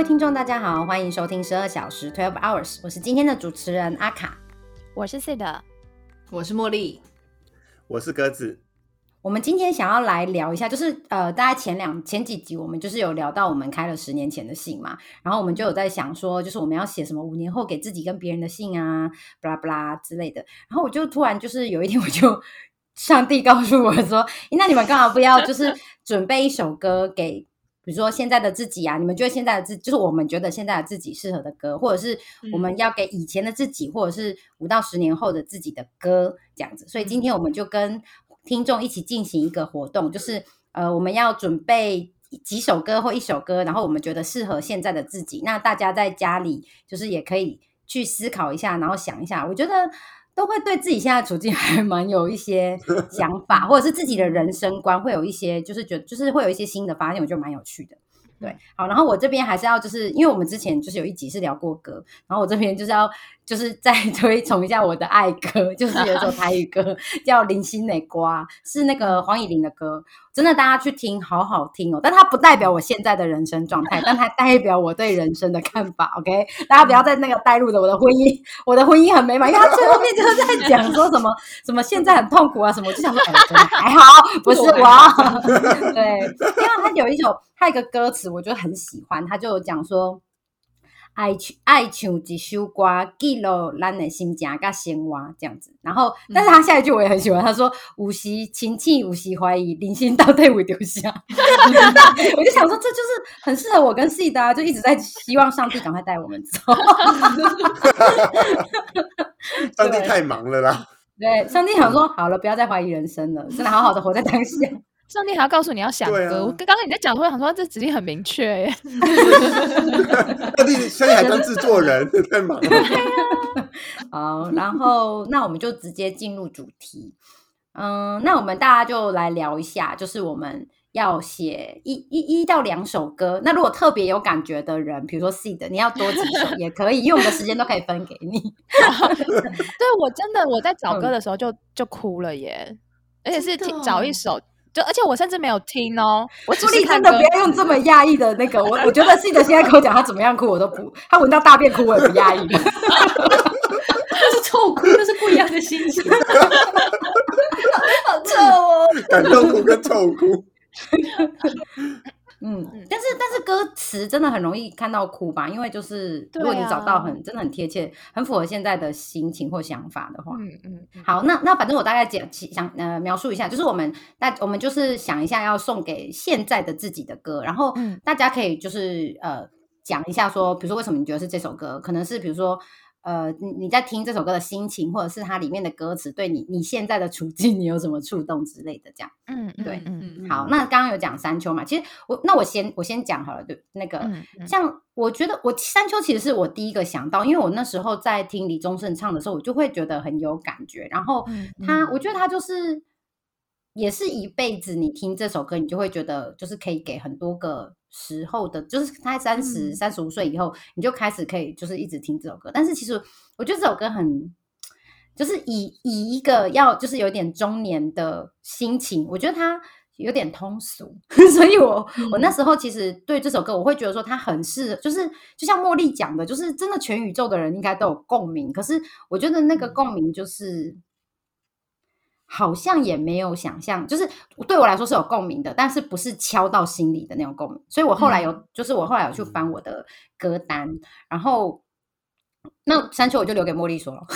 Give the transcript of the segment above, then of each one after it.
位听众，大家好，欢迎收听十二小时 （Twelve Hours），我是今天的主持人阿卡。我是 C 的，我是茉莉，我是鸽子。我们今天想要来聊一下，就是呃，大概前两前几集我们就是有聊到我们开了十年前的信嘛，然后我们就有在想说，就是我们要写什么五年后给自己跟别人的信啊，巴拉巴拉之类的。然后我就突然就是有一天，我就上帝告诉我说，那你们干嘛不要就是准备一首歌给，比如说现在的自己啊？你们觉得现在的自就是我们觉得现在的自己适合的歌，或者是我们要给以前的自己，或者是五到十年后的自己的歌这样子。所以今天我们就跟听众一起进行一个活动，就是呃，我们要准备几首歌或一首歌，然后我们觉得适合现在的自己。那大家在家里就是也可以去思考一下，然后想一下，我觉得都会对自己现在处境 还蛮有一些想法，或者是自己的人生观会有一些，就是觉得就是会有一些新的发现，我觉得蛮有趣的。对，好，然后我这边还是要就是因为我们之前就是有一集是聊过歌，然后我这边就是要就是再 推崇一下我的爱歌，就是有一首台语歌 叫《零星美瓜》，是那个黄以玲的歌，真的大家去听，好好听哦。但它不代表我现在的人生状态，但它代表我对人生的看法。OK，大家不要在那个带入的我的婚姻，我的婚姻很美满，因为他最后面就是在讲说什么什么现在很痛苦啊什么，我就想说，哎，真的 还好，不是我，对，因为他有一首。他一个歌词我就很喜欢，他就讲说，爱唱爱唱一首歌，记录咱的心情跟生活这样子。然后，但是他下一句我也很喜欢，他说：有时亲戚，有时怀疑，人心到底会丢下。我就想说，这就是很适合我跟 C 的，啊就一直在希望上帝赶快带我们走。上帝太忙了啦。对，上帝想说，好了，不要再怀疑人生了，真的好好的活在当下。上帝还要告诉你要想歌，我刚刚你在讲，突然想说这指令很明确耶。上帝，上帝还当制作人，太忙了。好，然后那我们就直接进入主题。嗯，那我们大家就来聊一下，就是我们要写一一一到两首歌。那如果特别有感觉的人，比如说 C 的，你要多几首也可以，因为我们的时间都可以分给你。对我真的我在找歌的时候就就哭了耶，而且是找一首。就而且我甚至没有听哦，我朱莉真的不要用这么压抑的那个，我我觉得记得现在跟我讲他怎么样哭我都不，他闻到大便哭我也不压抑，那是臭哭，那是不一样的心情，好臭哦，感动哭跟臭哭。嗯，但是但是歌词真的很容易看到哭吧？因为就是如果你找到很真的很贴切、很符合现在的心情或想法的话，嗯嗯。好，那那反正我大概讲想呃描述一下，就是我们大我们就是想一下要送给现在的自己的歌，然后大家可以就是呃讲一下说，比如说为什么你觉得是这首歌？可能是比如说。呃，你你在听这首歌的心情，或者是它里面的歌词，对你你现在的处境，你有什么触动之类的？这样，嗯，对，嗯，好，那刚刚有讲山丘嘛？其实我那我先我先讲好了，对，那个像我觉得我山丘其实是我第一个想到，因为我那时候在听李宗盛唱的时候，我就会觉得很有感觉。然后他，我觉得他就是也是一辈子，你听这首歌，你就会觉得就是可以给很多个。时候的，就是他三十三十五岁以后，你就开始可以就是一直听这首歌。但是其实我觉得这首歌很，就是以以一个要就是有点中年的心情，我觉得它有点通俗，所以我我那时候其实对这首歌，我会觉得说它很适，就是就像茉莉讲的，就是真的全宇宙的人应该都有共鸣。可是我觉得那个共鸣就是。好像也没有想象，就是对我来说是有共鸣的，但是不是敲到心里的那种共鸣。所以我后来有，就是我后来有去翻我的歌单，然后那山丘我就留给茉莉说了。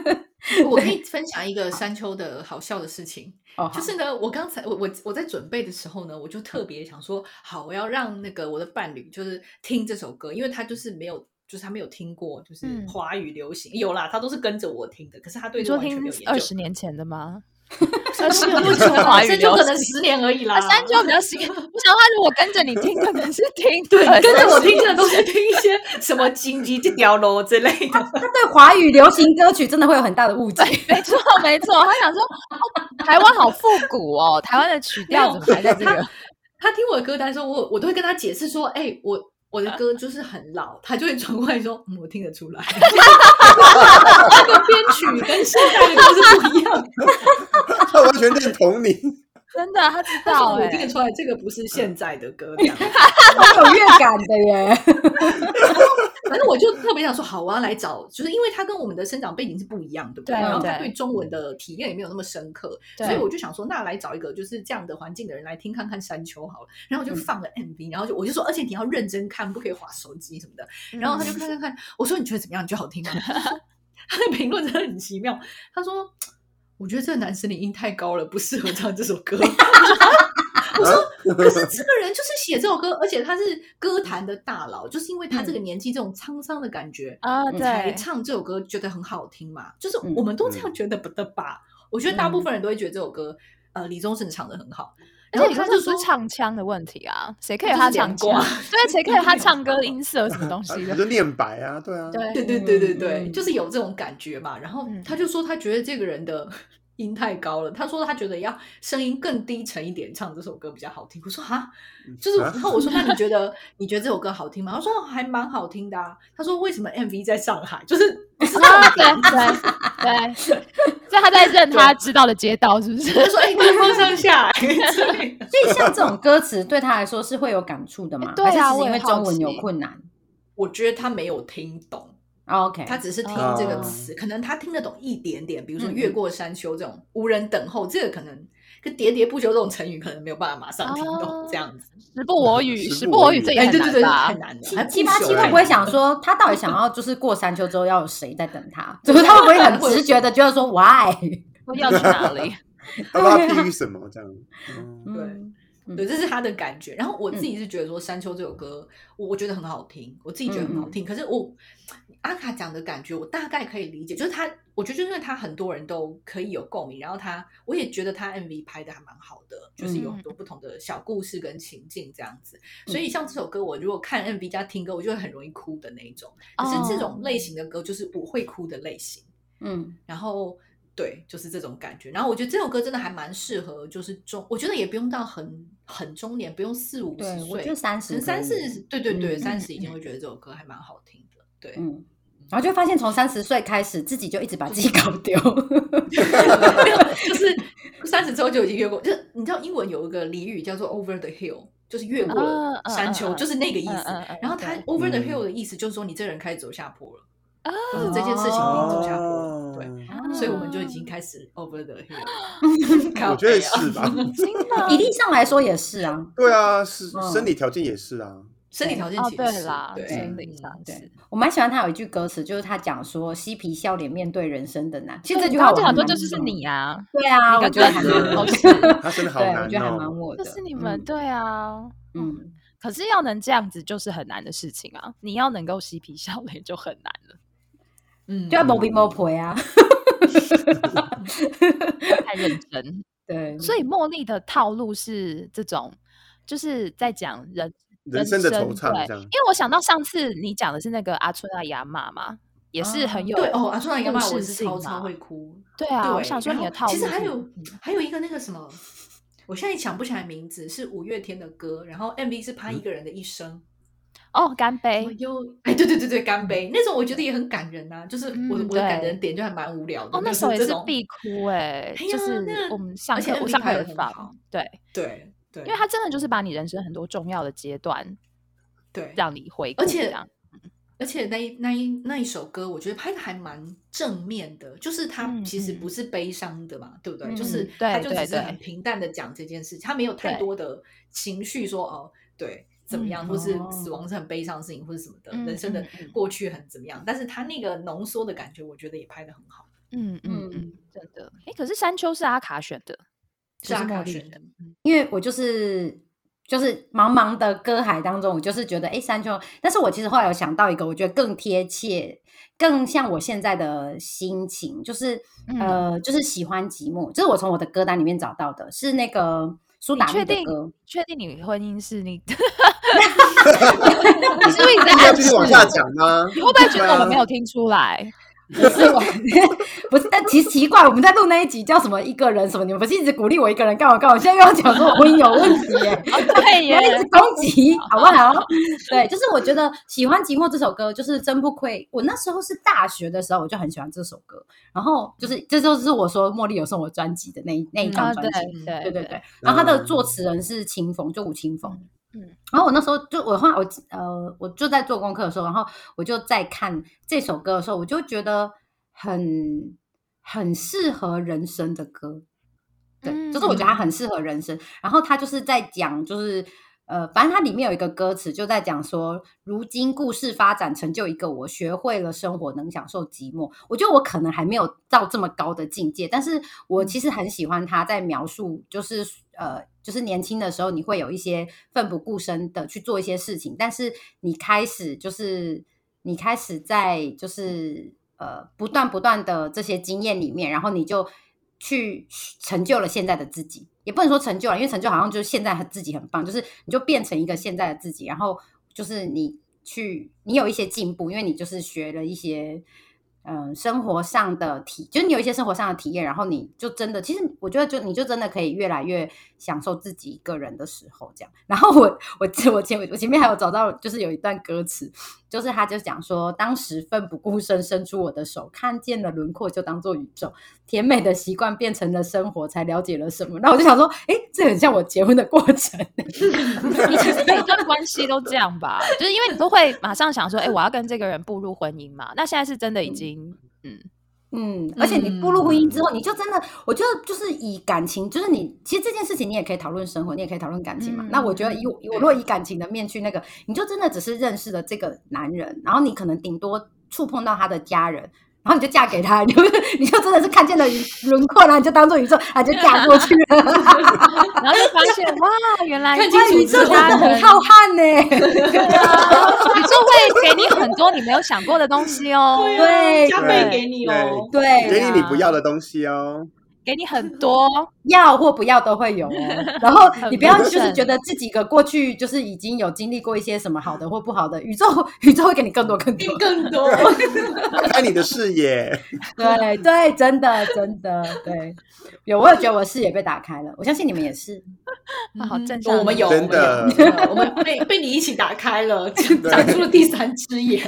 我可以分享一个山丘的好笑的事情，就是呢，我刚才我我我在准备的时候呢，我就特别想说，好，我要让那个我的伴侣就是听这首歌，因为他就是没有。就是他没有听过，就是华语流行有啦，他都是跟着我听的。可是他对这完全没有研究。二十年前的吗？二十年前华语就可能十年而已啦。三就比较新。我想他如果跟着你听，可能是听对，跟着我听的都是听一些什么金鸡这条路之类的。他对华语流行歌曲真的会有很大的误解。没错，没错。他想说，台湾好复古哦，台湾的曲调怎么还在这个？他听我的歌单的时候，我我都会跟他解释说，哎，我。我的歌就是很老，他就会转过来说：“我听得出来，那个编曲跟现在的歌是不一样。”他完全认同你。真的，他知道，我听得出来，这个不是现在的歌，这样有乐感的耶。反正我就特别想说，好，我要来找，就是因为他跟我们的生长背景是不一样，对不对？然后他对中文的体验也没有那么深刻，所以我就想说，那来找一个就是这样的环境的人来听看看山丘好了。然后我就放了 MV，然后就我就说，而且你要认真看，不可以划手机什么的。然后他就看看看，我说你觉得怎么样？你觉得好听吗？他的评论真的很奇妙，他说。我觉得这个男生的音太高了，不适合唱这首歌。我说，可是这个人就是写这首歌，而且他是歌坛的大佬，就是因为他这个年纪这种沧桑的感觉啊，才唱这首歌觉得很好听嘛。就是我们都这样觉得不得吧？我觉得大部分人都会觉得这首歌，呃，李宗盛唱的很好。而且你看，就是唱腔的问题啊，谁可以他唱歌？对，谁可以他唱歌音色什么东西的？就念白啊，对啊，对对对对对对，就是有这种感觉嘛。然后他就说，他觉得这个人的。音太高了，他说他觉得要声音更低沉一点唱这首歌比较好听。我说啊，就是然后我说那你觉得你觉得这首歌好听吗？他说还蛮好听的啊。他说为什么 MV 在上海？就是 对，对对，所以他在认他知道的街道，是不是？他说哎，南方上下来。所以像这种歌词对他来说是会有感触的吗？对啊，因为中文有困难。我觉得他没有听懂。OK，他只是听这个词，可能他听得懂一点点，比如说“越过山丘”这种“无人等候”，这个可能跟“喋喋不休”这种成语可能没有办法马上听懂。这样子，时不我与，时不我与，这也对对对，太难了。七八七会不会想说，他到底想要就是过山丘之后要有谁在等他？就是他会不会很直觉的觉得说 “Why？” 要去哪里？他要 批什么？这样？对。对，这是他的感觉。然后我自己是觉得说《山丘》这首歌，我我觉得很好听，我自己觉得很好听。可是我阿卡讲的感觉，我大概可以理解，就是他，我觉得就是因为他很多人都可以有共鸣。然后他，我也觉得他 MV 拍的还蛮好的，就是有很多不同的小故事跟情境这样子。所以像这首歌，我如果看 MV 加听歌，我就会很容易哭的那一种。可是这种类型的歌，就是我会哭的类型。嗯，然后。对，就是这种感觉。然后我觉得这首歌真的还蛮适合，就是中，我觉得也不用到很很中年，不用四五十岁，我觉得三十，三四，对对对，三十已经会觉得这首歌还蛮好听的。对，嗯，然后就发现从三十岁开始，自己就一直把自己搞丢，就是三十之后就已经越过。就是你知道英文有一个俚语叫做 “over the hill”，就是越过山丘，就是那个意思。然后它 “over the hill” 的意思就是说你这人开始走下坡了。就是这件事情已经走下坡了，对，所以我们就已经开始 over the hill。我觉得是吧？比例上来说也是啊。对啊，是生理条件也是啊。生理条件其实啦，对，生理上对。我蛮喜欢他有一句歌词，就是他讲说“嬉皮笑脸面对人生的难”。其实这句话很多就是是你啊。对啊，我觉得还蛮好是，他真的好难，我觉得还蛮我的。是你们对啊，嗯。可是要能这样子就是很难的事情啊！你要能够嬉皮笑脸就很难了。嗯，就要磨皮磨皮啊，太认真。对，所以茉莉的套路是这种，就是在讲人人生的惆怅。这样，因为我想到上次你讲的是那个阿春阿雅妈嘛，也是很有对哦，阿春阿雅妈我是超超会哭。对啊，我想说你的套路，其实还有还有一个那个什么，我现在想不起来名字，是五月天的歌，然后 MV 是拍一个人的一生。哦，干杯！又哎，对对对对，干杯！那种我觉得也很感人呐，就是我我的感人点就还蛮无聊的。哦，那时候也是必哭哎，就是我们上课我上课也放，对对对，因为他真的就是把你人生很多重要的阶段，对，让你回顾。而且而且那一那一那一首歌，我觉得拍的还蛮正面的，就是他其实不是悲伤的嘛，对不对？就是他就只是很平淡的讲这件事情，他没有太多的情绪说哦，对。怎么样，或是死亡是很悲伤的事情，或者什么的，人生的过去很怎么样？但是他那个浓缩的感觉，我觉得也拍的很好。嗯嗯嗯，真的。哎，可是山丘是阿卡选的，是阿卡选的，因为我就是就是茫茫的歌海当中，我就是觉得哎山丘，但是我其实后来有想到一个，我觉得更贴切，更像我现在的心情，就是呃，就是喜欢寂寞，这是我从我的歌单里面找到的，是那个。你确定？确定你婚姻是你？你是不是一直在继续往下讲吗？你会不会觉得我们没有听出来？不是我，不是，但其实奇怪，我们在录那一集叫什么一个人什么？你们不是一直鼓励我一个人干嘛干嘛？现在又要讲说我婚姻有问题耶？对耶，一直攻击，好不好？对，就是我觉得喜欢《寂寞》这首歌，就是真不亏。我那时候是大学的时候，我就很喜欢这首歌。然后就是，这就是我说茉莉有送我专辑的那一那一张专辑，对对对对。然后他的作词人是清风，就吴清风。嗯，然后我那时候就我后来我呃我就在做功课的时候，然后我就在看这首歌的时候，我就觉得很很适合人生的歌，对，就是我觉得它很适合人生。然后它就是在讲，就是呃，反正它里面有一个歌词就在讲说，如今故事发展成就一个我，学会了生活，能享受寂寞。我觉得我可能还没有到这么高的境界，但是我其实很喜欢他在描述，就是呃。就是年轻的时候，你会有一些奋不顾身的去做一些事情，但是你开始就是你开始在就是呃不断不断的这些经验里面，然后你就去成就了现在的自己，也不能说成就了，因为成就好像就是现在自己很棒，就是你就变成一个现在的自己，然后就是你去你有一些进步，因为你就是学了一些。嗯，生活上的体，就是你有一些生活上的体验，然后你就真的，其实我觉得就你就真的可以越来越享受自己一个人的时候，这样。然后我我我前我前面还有找到，就是有一段歌词，就是他就讲说，当时奋不顾身伸出我的手，看见了轮廓就当做宇宙，甜美的习惯变成了生活，才了解了什么。那我就想说，哎，这很像我结婚的过程。你其实每段关系都这样吧，就是因为你都会马上想说，哎，我要跟这个人步入婚姻嘛。那现在是真的已经。嗯，而且你步入婚姻之后，你就真的，我觉得就是以感情，就是你其实这件事情，你也可以讨论生活，你也可以讨论感情嘛。那我觉得以我如果以感情的面去那个，你就真的只是认识了这个男人，然后你可能顶多触碰到他的家人。然后你就嫁给他，你就你就真的是看见了轮廓，然后你就当做宇宙，啊，就嫁过去了。然后就发现哇，原来宇宙真的很浩瀚呢。宇宙会给你很多你没有想过的东西哦，对，加倍给你哦，对，给你你不要的东西哦。给你很多。要或不要都会有哦，然后你不要就是觉得自己个过去就是已经有经历过一些什么好的或不好的，宇宙宇宙会给你更多更多。更多，开你的视野。对对，真的真的对，有我也觉得我的视野被打开了，我相信你们也是。好正向，我们有真的，我们被被你一起打开了，长出了第三只眼。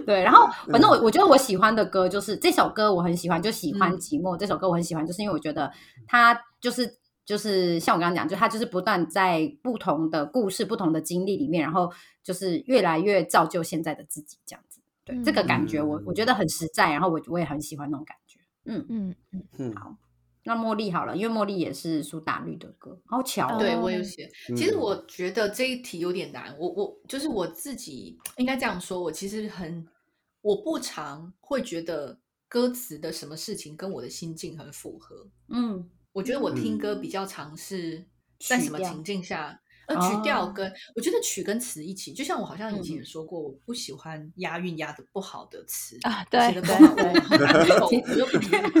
对，然后 反正我我觉得我喜欢的歌就是这首歌，我很喜欢，就喜欢寂寞这首歌，我很喜欢，就是因为我觉得它就是就是像我刚刚讲，就它就是不断在不同的故事、不同的经历里面，然后就是越来越造就现在的自己这样子。对，这个感觉我我觉得很实在，然后我我也很喜欢那种感觉。嗯嗯嗯嗯，好。那茉莉好了，因为茉莉也是苏打绿的歌，好巧。哦对我有写，其实我觉得这一题有点难。我我就是我自己应该这样说，我其实很我不常会觉得歌词的什么事情跟我的心境很符合。嗯，我觉得我听歌比较常是在什么情境下。呃，曲调跟我觉得曲跟词一起，就像我好像以前也说过，我不喜欢押韵押的不好的词啊，对写的不好，我就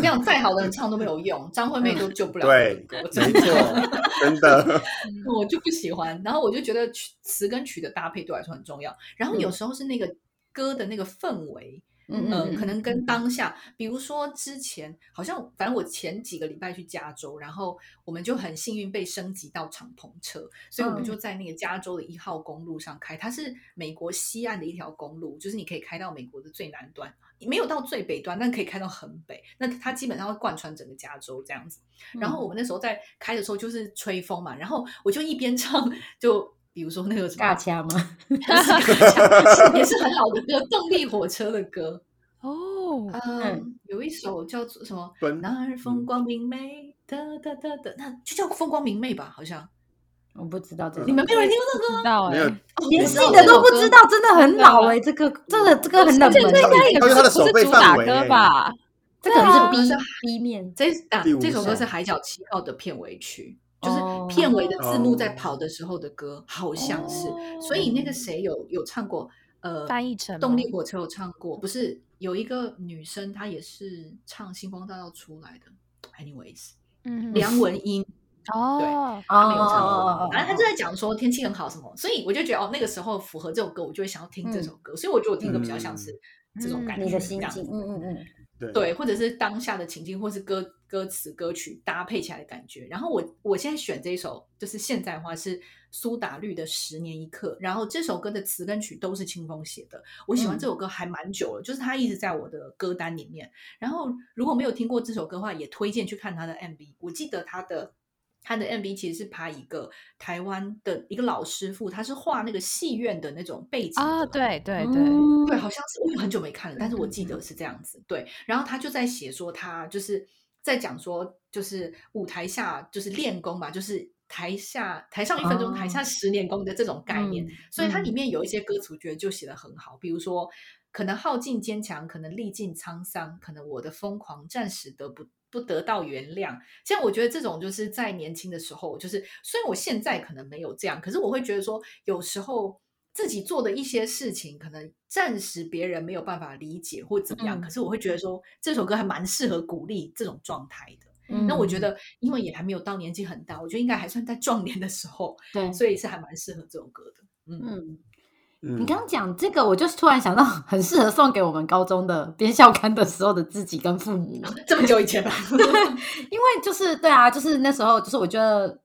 这样再好的人唱都没有用，张惠妹都救不了对，歌，没错，真的，我就不喜欢。然后我就觉得曲词跟曲的搭配对我来说很重要，然后有时候是那个歌的那个氛围。嗯可能跟当下，比如说之前好像，反正我前几个礼拜去加州，然后我们就很幸运被升级到敞篷车，所以我们就在那个加州的一号公路上开，它是美国西岸的一条公路，就是你可以开到美国的最南端，没有到最北端，但可以开到很北。那它基本上会贯穿整个加州这样子。然后我们那时候在开的时候就是吹风嘛，然后我就一边唱 就。比如说那个什么，尬掐吗？也是很好的歌，动力火车的歌 哦。嗯，有一首叫做什么？那儿风光明媚，哒哒哒哒，那就叫风光明媚吧？好像我不知道这，你们没有人听过这个歌？没有，年轻的都不知道，真的很老哎。这个这个这个很冷门，这应该也不是主打歌吧？这可能是 B B 面。这啊，这首歌是《海角七号》的片尾曲。就是片尾的字幕在跑的时候的歌，好像是，所以那个谁有有唱过？呃，翻译成动力火车有唱过，不是有一个女生，她也是唱星光大道出来的。Anyways，嗯，梁文音，哦，对，他没有唱。反正他就在讲说天气很好什么，所以我就觉得哦，那个时候符合这首歌，我就会想要听这首歌。所以我觉得我听歌比较像是这种感觉，你的心境，嗯嗯嗯。对，或者是当下的情境，或是歌歌词歌曲搭配起来的感觉。然后我我现在选这一首，就是现在的话是苏打绿的《十年一刻》。然后这首歌的词跟曲都是清风写的。我喜欢这首歌还蛮久了，就是他一直在我的歌单里面。然后如果没有听过这首歌的话，也推荐去看他的 MV。我记得他的。他的 MV 其实是拍一个台湾的一个老师傅，他是画那个戏院的那种背景啊，对对对对，好像是我很久没看了，但是我记得是这样子。对，然后他就在写说，他就是在讲说，就是舞台下就是练功嘛，就是台下台上一分钟，台下十年功的这种概念。所以它里面有一些歌词，我觉得就写的很好，比如说可能耗尽坚强，可能历尽沧桑，可能我的疯狂暂时得不。不得到原谅，像我觉得这种就是在年轻的时候，就是虽然我现在可能没有这样，可是我会觉得说，有时候自己做的一些事情，可能暂时别人没有办法理解或怎么样，可是我会觉得说，这首歌还蛮适合鼓励这种状态的。那我觉得，因为也还没有到年纪很大，我觉得应该还算在壮年的时候，对，所以是还蛮适合这首歌的。嗯。嗯你刚刚讲这个，我就是突然想到，很适合送给我们高中的编校刊的时候的自己跟父母。这么久以前吧，因为就是对啊，就是那时候，就是我觉得，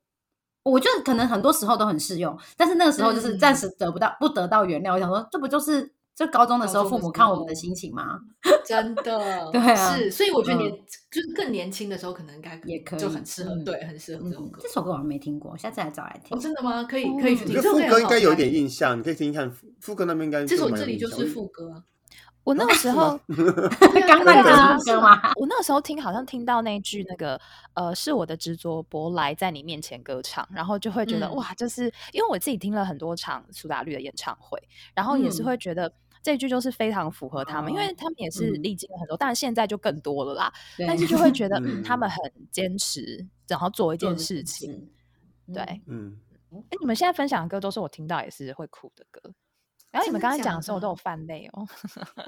我觉得可能很多时候都很适用，但是那个时候就是暂时得不到，不得到原谅。我想说，这不就是。就高中的时候，父母看我们的心情吗？真的，对啊，是，所以我觉得年就是更年轻的时候，可能应该也可以，就很适合，对，很适合这首歌。这首歌我还没听过，下次来找来听。哦，真的吗？可以，可以去听。副歌应该有一点印象，你可以听听看。副歌那边应该这首这里就是副歌。我那个时候 刚那个歌吗？我那个时候听，好像听到那句那个呃，是我的执着舶来在你面前歌唱，然后就会觉得哇，就是因为我自己听了很多场苏打绿的演唱会，然后也是会觉得。这句就是非常符合他们，因为他们也是历经了很多，但是现在就更多了啦。但是就会觉得，嗯，他们很坚持，然后做一件事情。对，嗯，哎，你们现在分享的歌都是我听到也是会哭的歌。然后你们刚刚讲的时候，我都有犯累哦。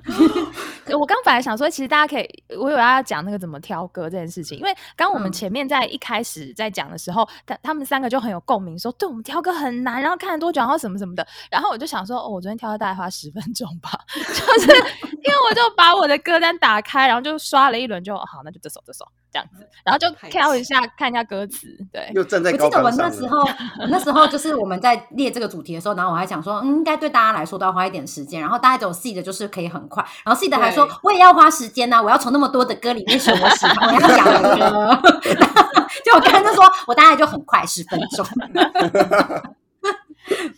我刚本来想说，其实大家可以，我有要讲那个怎么挑歌这件事情，因为刚我们前面在一开始在讲的时候，他他们三个就很有共鸣，说对我们挑歌很难，然后看了多久，然后什么什么的。然后我就想说，哦，我昨天挑了大概花十分钟吧，就是因为我就把我的歌单打开，然后就刷了一轮，就好，那就这首这首。这样子，然后就挑一下看一下歌词，对。又站在高我记得我那时候，那时候就是我们在列这个主题的时候，然后我还想说，嗯，应该对大家来说都要花一点时间。然后大家都 C 的就是可以很快，然后 C 的还说我也要花时间呐，我要从那么多的歌里面选我喜欢我要讲的歌。就我刚刚就说我大概就很快十分钟。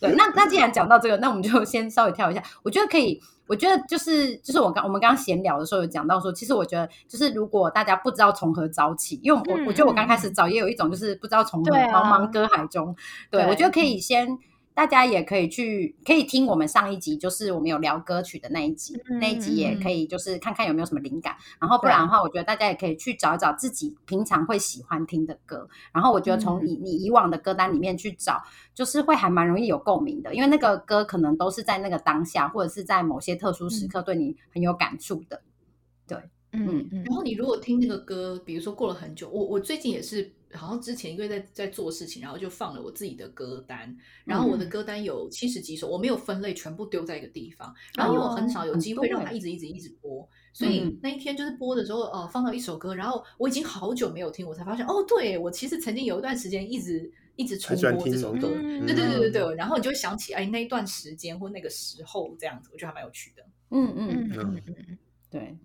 对，那那既然讲到这个，那我们就先稍微跳一下。我觉得可以。我觉得就是就是我刚我们刚刚闲聊的时候有讲到说，其实我觉得就是如果大家不知道从何找起，因为我我觉得我刚开始找也有一种就是不知道从何茫茫歌海中，对我觉得可以先。大家也可以去，可以听我们上一集，就是我们有聊歌曲的那一集，那一集也可以，就是看看有没有什么灵感。然后不然的话，我觉得大家也可以去找一找自己平常会喜欢听的歌。然后我觉得从你你以往的歌单里面去找，就是会还蛮容易有共鸣的，因为那个歌可能都是在那个当下，或者是在某些特殊时刻对你很有感触的。对，嗯嗯。然后你如果听那个歌，比如说过了很久，我我最近也是。好像之前因为在在做事情，然后就放了我自己的歌单，然后我的歌单有七十几首，我没有分类，全部丢在一个地方。然后因为我很少有机会让它一直一直一直播，所以那一天就是播的时候，呃，放到一首歌，然后我已经好久没有听，我才发现，哦，对我其实曾经有一段时间一直一直重播这首歌，对对对对对。然后你就会想起，哎，那一段时间或那个时候这样子，我觉得还蛮有趣的。嗯嗯嗯嗯，对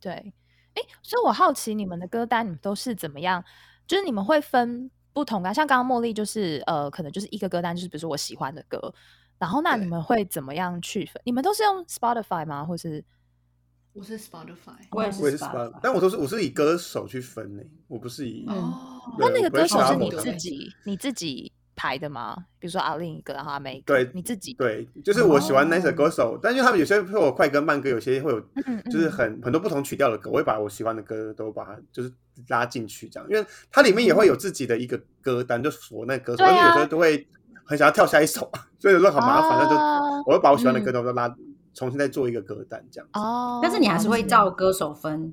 对。哎，所以我好奇你们的歌单，你们都是怎么样？就是你们会分不同的，像刚刚茉莉就是呃，可能就是一个歌单，就是比如说我喜欢的歌，然后那你们会怎么样去分？你们都是用 Spotify 吗？或是我是 Spotify，我也是 Spotify，但我都是我是以歌手去分呢，我不是以哦，那那个歌手是你自己你自己。排的吗？比如说阿另一个，然后阿美对，你自己？对，就是我喜欢那首歌手，但因为他们有些会有快歌、慢歌，有些会有就是很很多不同曲调的歌，我会把我喜欢的歌都把它就是拉进去这样，因为它里面也会有自己的一个歌单，就我那歌手，而且有时候都会很想要跳下一首，所以有时候很麻烦，那就我会把我喜欢的歌都都拉重新再做一个歌单这样。哦，但是你还是会照歌手分，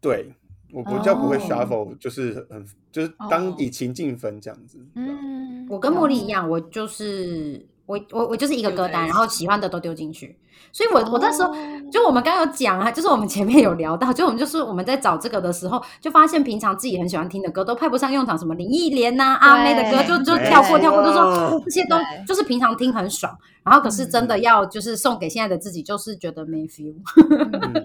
对。我不叫不会 shuffle，就是很就是当以情境分这样子。嗯，我跟茉莉一样，我就是我我我就是一个歌单，然后喜欢的都丢进去。所以，我我那时候就我们刚刚有讲啊，就是我们前面有聊到，就我们就是我们在找这个的时候，就发现平常自己很喜欢听的歌都派不上用场，什么林忆莲呐、阿妹的歌就就跳过跳过，就说这些都就是平常听很爽。然后可是真的要就是送给现在的自己，就是觉得没 feel。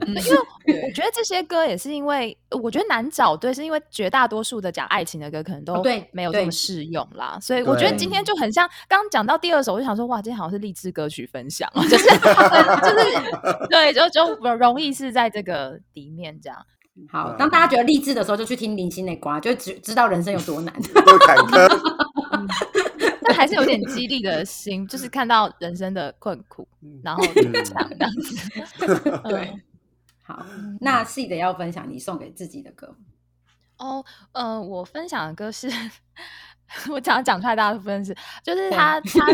因为我觉得这些歌也是因为我觉得难找对，是因为绝大多数的讲爱情的歌可能都对没有这么适用啦。所以我觉得今天就很像刚刚讲到第二首，我就想说哇，今天好像是励志歌曲分享，就是 就是对，就就容易是在这个底面这样。好，当大家觉得励志的时候，就去听林心的瓜，就知知道人生有多难。但还是有点激励的心，就是看到人生的困苦，然后这样子。对，好，那 C 的要分享你送给自己的歌。哦，呃，我分享的歌是，我讲讲出来大家都不认识，就是他他。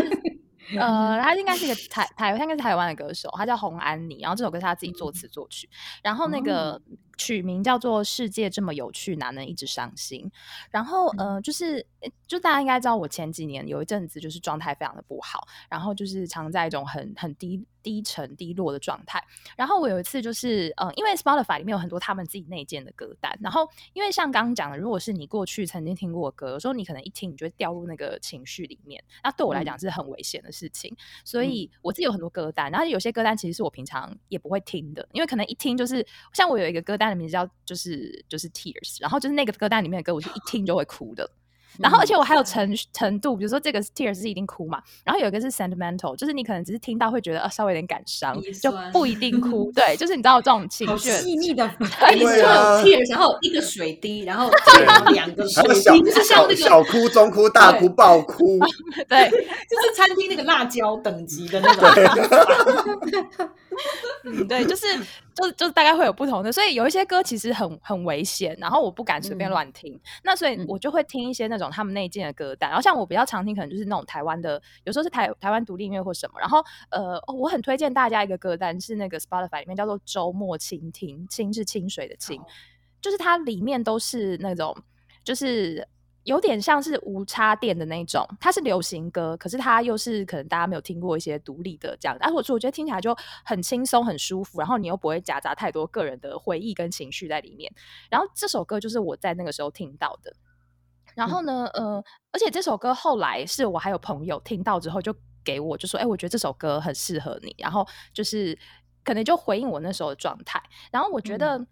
呃，他应该是一个台台，他应该是台湾的歌手，他叫洪安妮。然后这首歌是他自己作词作曲，然后那个曲名叫做《世界这么有趣，哪能一直伤心》。然后呃，就是就大家应该知道，我前几年有一阵子就是状态非常的不好，然后就是常在一种很很低。低沉低落的状态。然后我有一次就是，嗯，因为 Spotify 里面有很多他们自己内建的歌单。然后因为像刚刚讲的，如果是你过去曾经听过的歌，有时候你可能一听，你就会掉入那个情绪里面。那对我来讲是很危险的事情。所以我自己有很多歌单，然后有些歌单其实是我平常也不会听的，因为可能一听就是像我有一个歌单的名字叫就是就是 Tears，然后就是那个歌单里面的歌，我就一听就会哭的。然后，而且我还有程程度，比如说这个 tears 是一定哭嘛，然后有一个是 sentimental，就是你可能只是听到会觉得啊稍微有点感伤，就不一定哭。对，就是你知道这种情绪。细腻的，对。啊，tears，然后一个水滴，然后两个水滴，就是像那个小哭、中哭、大哭、爆哭，对，就是餐厅那个辣椒等级的那种。嗯，对，就是，就就大概会有不同的，所以有一些歌其实很很危险，然后我不敢随便乱听，那所以我就会听一些那种他们内建的歌单，然后像我比较常听，可能就是那种台湾的，有时候是台台湾独立音乐或什么，然后呃，我很推荐大家一个歌单，是那个 Spotify 里面叫做周末倾听，清是清水的清，就是它里面都是那种就是。有点像是无插电的那种，它是流行歌，可是它又是可能大家没有听过一些独立的这样。但我说我觉得听起来就很轻松、很舒服，然后你又不会夹杂太多个人的回忆跟情绪在里面。然后这首歌就是我在那个时候听到的。然后呢，呃，而且这首歌后来是我还有朋友听到之后就给我就说：“哎，我觉得这首歌很适合你。”然后就是可能就回应我那时候的状态。然后我觉得，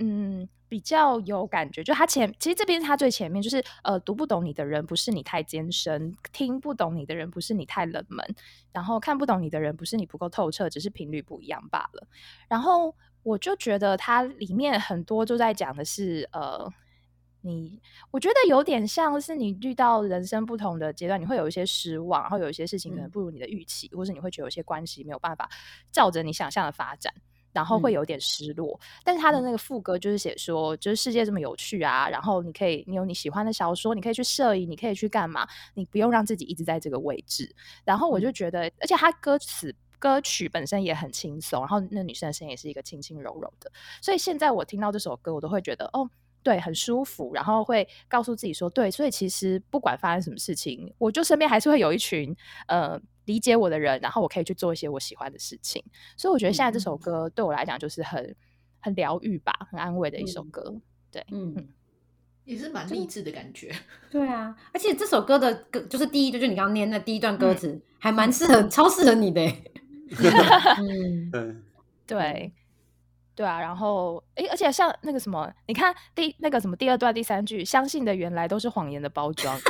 嗯。比较有感觉，就他前其实这边是他最前面，就是呃读不懂你的人不是你太艰深，听不懂你的人不是你太冷门，然后看不懂你的人不是你不够透彻，只是频率不一样罢了。然后我就觉得它里面很多就在讲的是呃你，我觉得有点像是你遇到人生不同的阶段，你会有一些失望，然后有一些事情可能不如你的预期，或是你会觉得有些关系没有办法照着你想象的发展。然后会有点失落，但是他的那个副歌就是写说，就是世界这么有趣啊，然后你可以，你有你喜欢的小说，你可以去摄影，你可以去干嘛，你不用让自己一直在这个位置。然后我就觉得，而且他歌词歌曲本身也很轻松，然后那女生的声音也是一个轻轻柔柔的，所以现在我听到这首歌，我都会觉得哦，对，很舒服，然后会告诉自己说，对，所以其实不管发生什么事情，我就身边还是会有一群呃。理解我的人，然后我可以去做一些我喜欢的事情，所以我觉得现在这首歌对我来讲就是很很疗愈吧，很安慰的一首歌。对，嗯，也是蛮励志的感觉。对啊，而且这首歌的歌就是第一，就是你刚刚念的第一段歌词，还蛮适合，超适合你的。嗯，对，对啊，然后诶，而且像那个什么，你看第那个什么第二段第三句，相信的原来都是谎言的包装。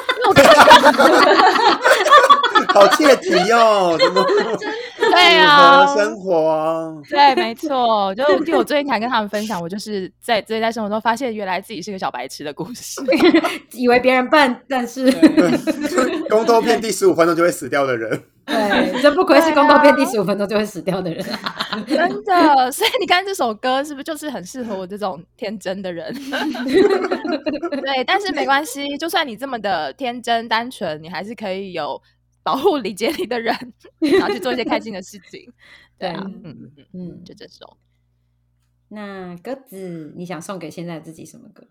好切题哦，怎么 对啊？生活对，没错，就就我最近才跟他们分享，我就是在最近在生活中发现，原来自己是个小白痴的故事，以为别人笨，但是宫斗片第十五分钟就会死掉的人，对，真不愧是宫斗片第十五分钟就会死掉的人，真的。所以你看这首歌是不是就是很适合我这种天真的人？对，但是没关系，就算你这么的天真单纯，你还是可以有。保护理解你的人，然后去做一些开心的事情。对啊，嗯嗯嗯，就这种。那鸽子，你想送给现在自己什么歌？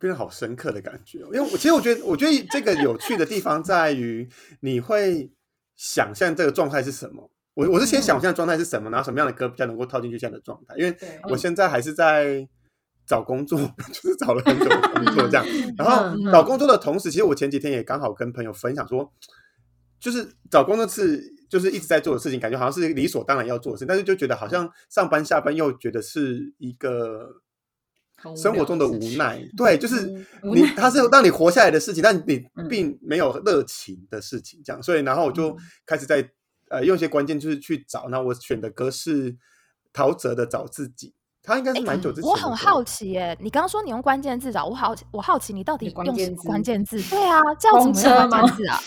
变得好深刻的感觉，因为我其实我觉得，我觉得这个有趣的地方在于，你会想象这个状态是什么。我我是先想象状态是什么，然后什么样的歌比较能够套进去这样的状态。因为我现在还是在找工作，就是找了很久的工作这样。然后找工作的同时，其实我前几天也刚好跟朋友分享说，就是找工作是就是一直在做的事情，感觉好像是理所当然要做的事，但是就觉得好像上班下班又觉得是一个。生活中的无奈，对，就是你，它是让你活下来的事情，但你并没有热情的事情，这样，所以然后我就开始在呃用一些关键就是去找，那我选的歌是陶喆的《找自己》，他应该是蛮久之前。我很好奇耶，你刚刚说你用关键字找，我好我好奇你到底用什么关键字？对啊，这样怎么用关键字啊？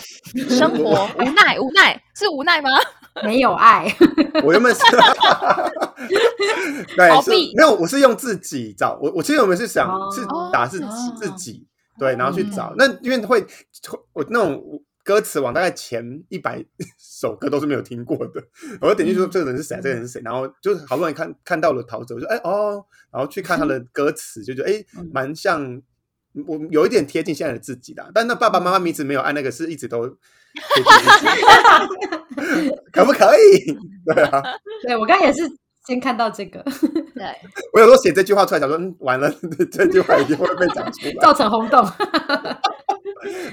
生活无奈，无奈是无奈吗？没有爱，我原本是，对，是没有，我是用自己找我，我其实我们是想是打自己自己，对，然后去找，那因为会我那种歌词网大概前一百 首歌都是没有听过的，我就点进去说这个人是谁，这个人是谁，然后就是好不容易看看到了陶喆，我说哎哦，然后去看他的歌词，就觉得哎 蛮像。我有一点贴近现在的自己的，但那爸爸妈妈名字没有按那个，是一直都，可不可以？对啊，对我刚也是先看到这个，对。我有时候写这句话出来，想说完了，这句话一定会被讲出来，造成轰动。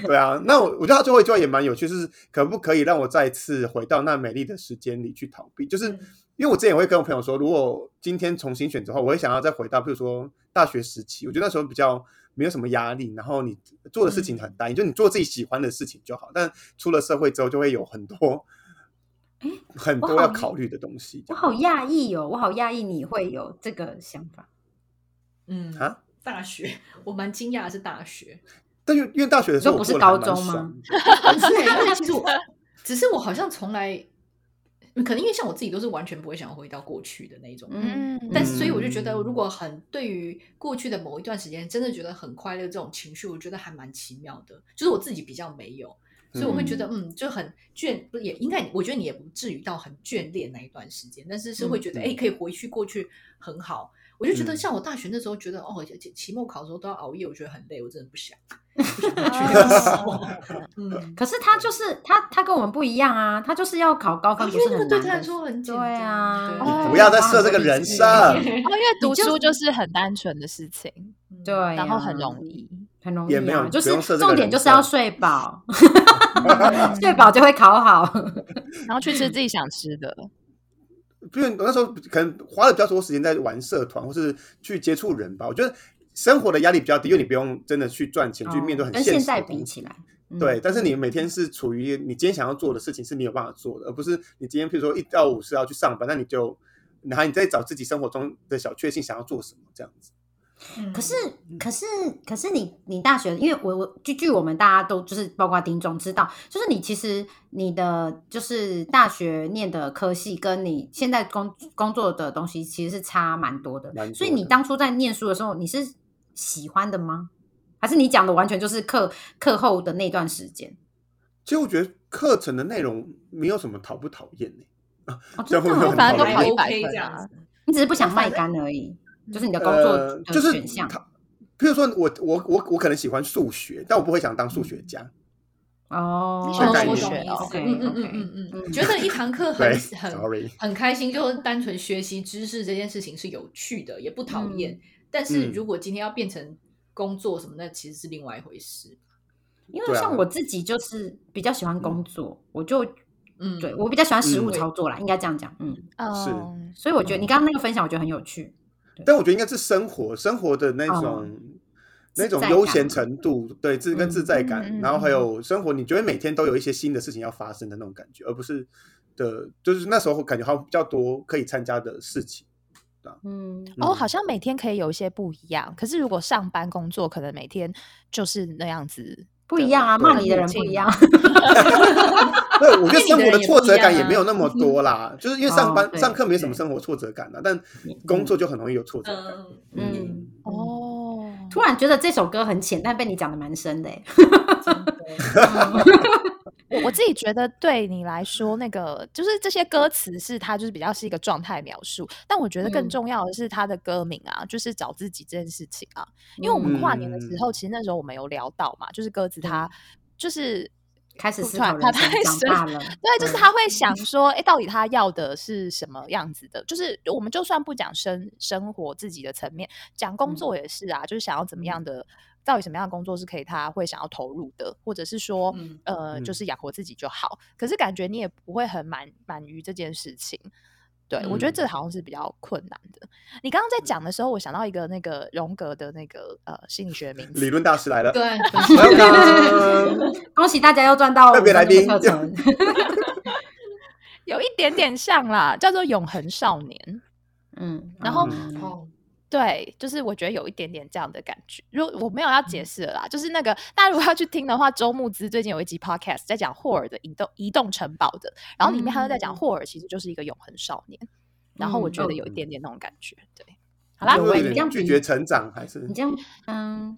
对啊，那我我觉得他最后一句话也蛮有趣，就是可不可以让我再次回到那美丽的时间里去逃避？就是因为我之前也会跟我朋友说，如果今天重新选择的话，我会想要再回到，比如说大学时期，我觉得那时候比较。没有什么压力，然后你做的事情很单一，就你做自己喜欢的事情就好。但出了社会之后，就会有很多，很多要考虑的东西。我好讶异哦，我好讶异你会有这个想法。嗯啊，大学我蛮惊讶的是大学，但因为大学的时候不是高中吗？是，其实我只是我好像从来。可能因为像我自己都是完全不会想要回到过去的那种，嗯，但是所以我就觉得，如果很对于过去的某一段时间，真的觉得很快乐这种情绪，我觉得还蛮奇妙的。就是我自己比较没有，所以我会觉得，嗯，就很眷，不也应该，我觉得你也不至于到很眷恋那一段时间，但是是会觉得，哎，可以回去过去很好。我就觉得，像我大学那时候，觉得哦，期期末考的时候都要熬夜，我觉得很累，我真的不想。嗯，可是他就是他，他跟我们不一样啊，他就是要考高分，不是很对他来说很对啊。不要再设这个人设，因为读书就是很单纯的事情，对，然后很容易，很容易，也没有，就是重点就是要睡饱，睡饱就会考好，然后去吃自己想吃的。因为我那时候可能花了比较多时间在玩社团，或是去接触人吧。我觉得生活的压力比较低，因为你不用真的去赚钱，去面对很现实的比起来，对。但是你每天是处于你今天想要做的事情是你有办法做的，而不是你今天譬如说一到五是要去上班，那你就然后你在找自己生活中的小确幸，想要做什么这样子。可是，可是，可是你，你大学，因为我我据据我们大家都就是包括丁总知道，就是你其实你的就是大学念的科系跟你现在工工作的东西其实是差蛮多的，所以你当初在念书的时候，你是喜欢的吗？还是你讲的完全就是课课后的那段时间？其实我觉得课程的内容没有什么讨不讨厌呢，啊，反正都考一百分这样，你只是不想卖干而已。就是你的工作的选项。譬如说，我我我我可能喜欢数学，但我不会想当数学家。哦，学数学嗯嗯嗯嗯嗯，觉得一堂课很很很开心，就单纯学习知识这件事情是有趣的，也不讨厌。但是如果今天要变成工作什么，那其实是另外一回事。因为像我自己就是比较喜欢工作，我就嗯，对我比较喜欢实物操作啦，应该这样讲，嗯，是。所以我觉得你刚刚那个分享，我觉得很有趣。但我觉得应该是生活生活的那种那种悠闲程度，对自跟自在感，然后还有生活，你觉得每天都有一些新的事情要发生的那种感觉，而不是的，就是那时候感觉好像比较多可以参加的事情，嗯，哦，好像每天可以有一些不一样，可是如果上班工作，可能每天就是那样子。不一样啊，骂你的人不一样。对，我觉得生活的挫折感也没有那么多啦，就是因为上班上课没什么生活挫折感啊，但工作就很容易有挫折感。嗯，哦，突然觉得这首歌很浅，但被你讲的蛮深的。我我自己觉得对你来说，那个就是这些歌词是它就是比较是一个状态描述，但我觉得更重要的是它的歌名啊，就是找自己这件事情啊。因为我们跨年的时候，其实那时候我们有聊到嘛，就是歌词它就是开始思考人生长大了，对，就是他会想说，哎，到底他要的是什么样子的？就是我们就算不讲生生活自己的层面，讲工作也是啊，就是想要怎么样的。到底什么样的工作是可以他会想要投入的，或者是说，呃，就是养活自己就好。可是感觉你也不会很满满于这件事情。对我觉得这好像是比较困难的。你刚刚在讲的时候，我想到一个那个荣格的那个呃心理学名理论大师来了。对，恭喜大家又赚到特别来宾，有一点点像啦，叫做永恒少年。嗯，然后。对，就是我觉得有一点点这样的感觉。如果我没有要解释了啦，就是那个大家如果要去听的话，周牧之最近有一集 podcast 在讲霍尔的移动移动城堡的，然后里面他就在讲霍尔其实就是一个永恒少年，然后我觉得有一点点那种感觉。对，好啦，你这样拒绝成长还是你这样嗯，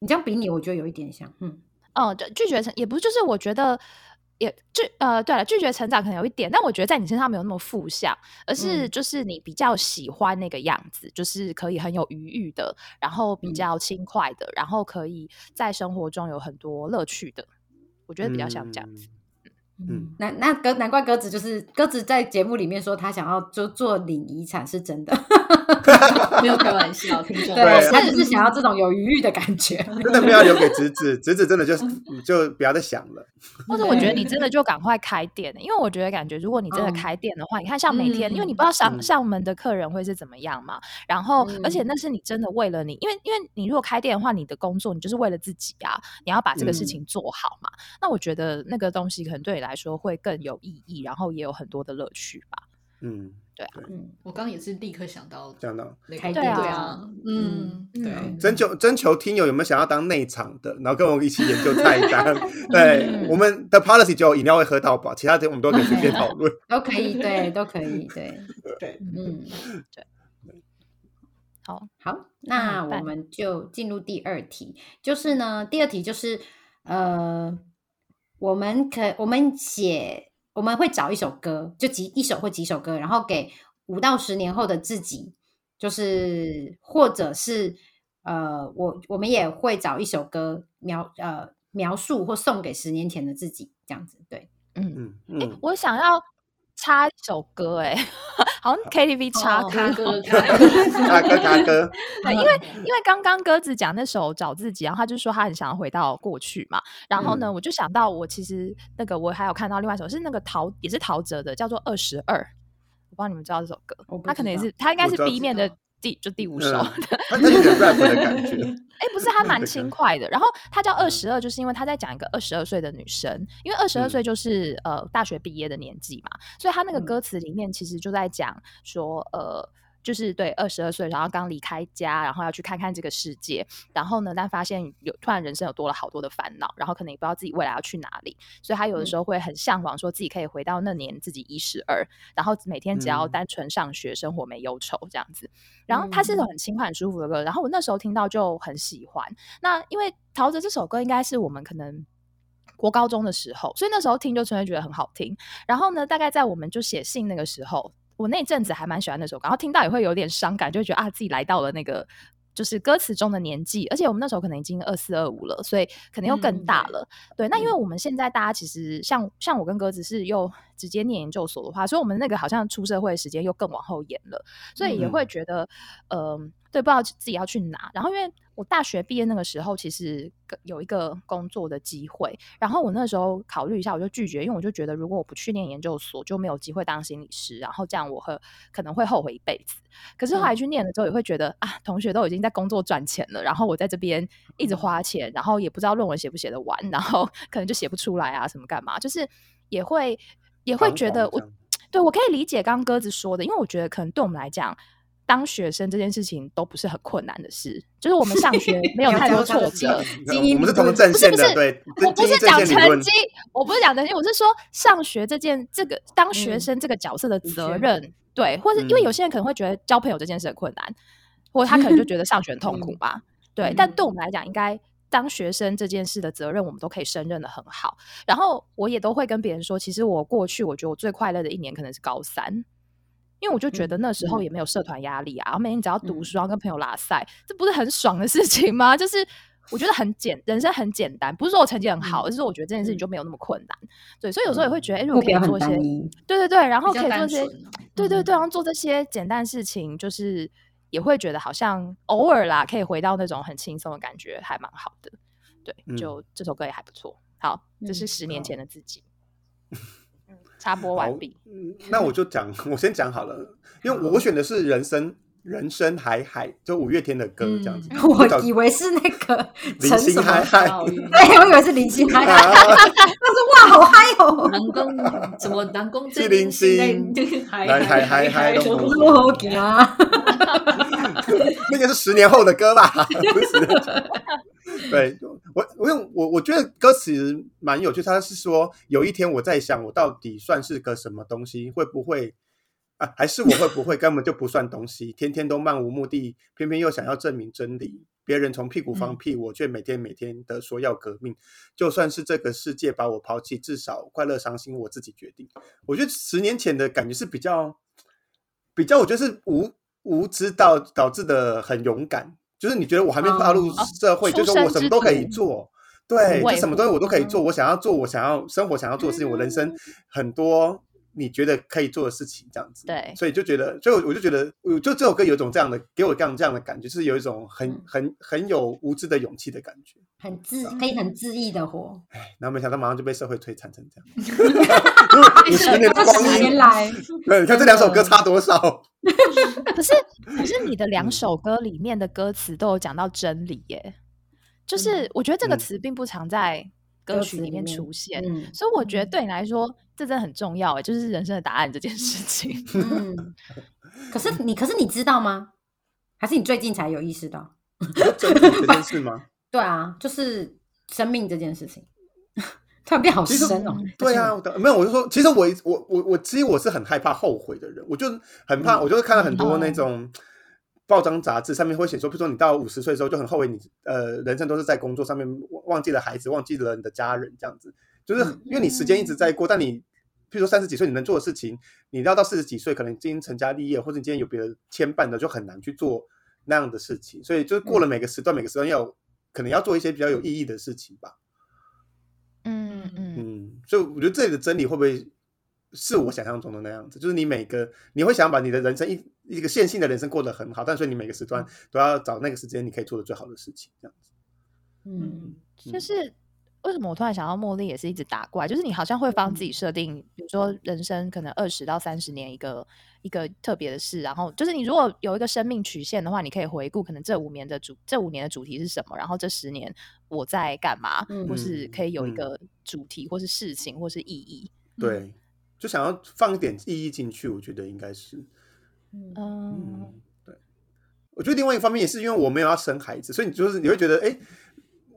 你这样比你，我觉得有一点像，嗯，哦，对，拒绝成也不是，就是我觉得。也拒呃，对了，拒绝成长可能有一点，但我觉得在你身上没有那么负向，而是就是你比较喜欢那个样子，就是可以很有余裕的，然后比较轻快的，然后可以在生活中有很多乐趣的，我觉得比较像这样子。嗯，那那鸽难怪鸽子就是鸽子在节目里面说他想要就做领遗产是真的，没有开玩笑，听众对，他只是想要这种有余裕的感觉，真的不要留给侄子，侄子真的就就不要再想了。或者我觉得你真的就赶快开店，因为我觉得感觉如果你真的开店的话，你看像每天，因为你不知道上上门的客人会是怎么样嘛，然后而且那是你真的为了你，因为因为你如果开店的话，你的工作你就是为了自己啊，你要把这个事情做好嘛，那我觉得那个东西可能对你。来说会更有意义，然后也有很多的乐趣吧。嗯，对啊，嗯，我刚刚也是立刻想到想到开店，对啊，嗯，对。征求征求听友有没有想要当内场的，然后跟我们一起研究菜单。对，我们的 policy 就饮料会喝到饱，其他的我们都可以随便讨论，都可以，对，都可以，对，对，嗯，对。好。好，那我们就进入第二题，就是呢，第二题就是呃。我们可我们写我们会找一首歌，就几一首或几首歌，然后给五到十年后的自己，就是或者是呃，我我们也会找一首歌描呃描述或送给十年前的自己，这样子对，嗯嗯嗯，我想要。插一首歌，哎，好像 KTV 插歌，插歌插歌。对，因为因为刚刚鸽子讲那首找自己，然后他就说他很想要回到过去嘛。然后呢，我就想到我其实那个我还有看到另外一首是那个陶也是陶喆的，叫做二十二。我不知道你们知道这首歌，他可能也是他应该是 B 面的。第就第五首，他有点 rap 的感觉。他蛮轻快的。然后他叫二十二，就是因为他在讲一个二十二岁的女生，因为二十二岁就是呃大学毕业的年纪嘛，所以他那个歌词里面其实就在讲说呃。就是对二十二岁，然后刚离开家，然后要去看看这个世界，然后呢，但发现有突然人生有多了好多的烦恼，然后可能也不知道自己未来要去哪里，所以他有的时候会很向往，说自己可以回到那年自己一十二，然后每天只要单纯上学，生活没忧愁这样子。然后他是一首很轻快、很舒服的歌，然后我那时候听到就很喜欢。那因为陶喆这首歌应该是我们可能国高中的时候，所以那时候听就纯粹觉得很好听。然后呢，大概在我们就写信那个时候。我那阵子还蛮喜欢那首歌，然后听到也会有点伤感，就觉得啊，自己来到了那个就是歌词中的年纪，而且我们那时候可能已经二四二五了，所以可能又更大了。对，那因为我们现在大家其实像像我跟鸽子是又直接念研究所的话，所以我们那个好像出社会的时间又更往后延了，所以也会觉得，嗯，对，不知道自己要去哪。然后因为我大学毕业那个时候，其实有一个工作的机会，然后我那时候考虑一下，我就拒绝，因为我就觉得如果我不去念研究所，就没有机会当心理师，然后这样我会可能会后悔一辈子。可是后来去念了之后，也会觉得啊，同学都已经在工作赚钱了，然后我在这边一直花钱，然后也不知道论文写不写得完，然后 可能就写不出来啊，什么干嘛，就是也会也会觉得我对我可以理解刚刚鸽子说的，因为我觉得可能对我们来讲。当学生这件事情都不是很困难的事，就是我们上学 没有太多挫折。我们是同正线的，对，我不是讲成绩，我不是讲成绩，我是说上学这件这个当学生这个角色的责任，对，或者因为有些人可能会觉得交朋友这件事很困难，或者他可能就觉得上学很痛苦吧，对。但对我们来讲，应该当学生这件事的责任，我们都可以胜任的很好。然后我也都会跟别人说，其实我过去我觉得我最快乐的一年可能是高三，因为我就觉得那时候也没有社团压力啊，然后每天只要读书，然后跟朋友拉赛，这不是很爽的事情吗？就是我觉得很简，人生很简单，不是说我成绩很好，而是我觉得这件事情就没有那么困难。对，所以有时候也会觉得，哎，如果可以做一些，对对对，然后可以做一些，对对对，然后做这些简单事情，就是。也会觉得好像偶尔啦，可以回到那种很轻松的感觉，还蛮好的。对，就这首歌也还不错。好，这是十年前的自己。插播完毕。那我就讲，我先讲好了，因为我选的是人生。人生海海，就五月天的歌这样子。我以为是那个 林心海海，对，我以为是林心海海。他说：“哇，好嗨哦！”南宫什么南宫七零星，海海海海东我给啊！那个是十年后的歌吧？对，我我用我我觉得歌词蛮有趣。他是说，有一天我在想，我到底算是个什么东西？会不会？啊，还是我会不会根本就不算东西？天天都漫无目的，偏偏又想要证明真理。别人从屁股放屁，我却每天每天的说要革命。就算是这个世界把我抛弃，至少快乐伤心我自己决定。我觉得十年前的感觉是比较比较，我觉得是无无知导导致的很勇敢。就是你觉得我还没踏入社会，就是我什么都可以做，对，就什么东西我都可以做。我想要做，我想要生活，想要做的事情，我人生很多。你觉得可以做的事情，这样子，对，所以就觉得，所以我就觉得，就这首歌有一种这样的，给我这样这样的感觉，是有一种很很很有无知的勇气的感觉，很自可以很恣意的活。哎，然后没想到马上就被社会摧残成这样。你十年光阴来，对，你看这两首歌差多少？可是可是你的两首歌里面的歌词都有讲到真理耶，就是我觉得这个词并不常在。歌曲里面出现，所以我觉得对你来说，这真的很重要哎，就是人生的答案这件事情。嗯，可是你，可是你知道吗？还是你最近才有意识到 这件事吗？对啊，就是生命这件事情，突然变好深哦。对啊，没有，我就说，其实我我我我，其实我是很害怕后悔的人，我就很怕，我就会看到很多那种。报章杂志上面会写说，比如说你到五十岁的时候就很后悔，你呃人生都是在工作上面忘记了孩子，忘记了你的家人，这样子，就是因为你时间一直在过，但你，譬如说三十几岁你能做的事情，你要到四十几岁，可能今天成家立业，或者你今天有别的牵绊的，就很难去做那样的事情。所以就是过了每个时段，每个时段要可能要做一些比较有意义的事情吧。嗯嗯嗯，所以我觉得这里的真理会不会？是我想象中的那样子，就是你每个你会想把你的人生一一个线性的人生过得很好，但是你每个时段都要找那个时间你可以做的最好的事情，这样子。嗯，就是为什么我突然想到茉莉也是一直打怪，就是你好像会帮自己设定，比如说人生可能二十到三十年一个一个特别的事，然后就是你如果有一个生命曲线的话，你可以回顾可能这五年的主这五年的主题是什么，然后这十年我在干嘛，或是可以有一个主题或是事情或是意义，对。就想要放一点意义进去，我觉得应该是，嗯，对。我觉得另外一方面也是因为我没有要生孩子，所以你就是你会觉得，哎，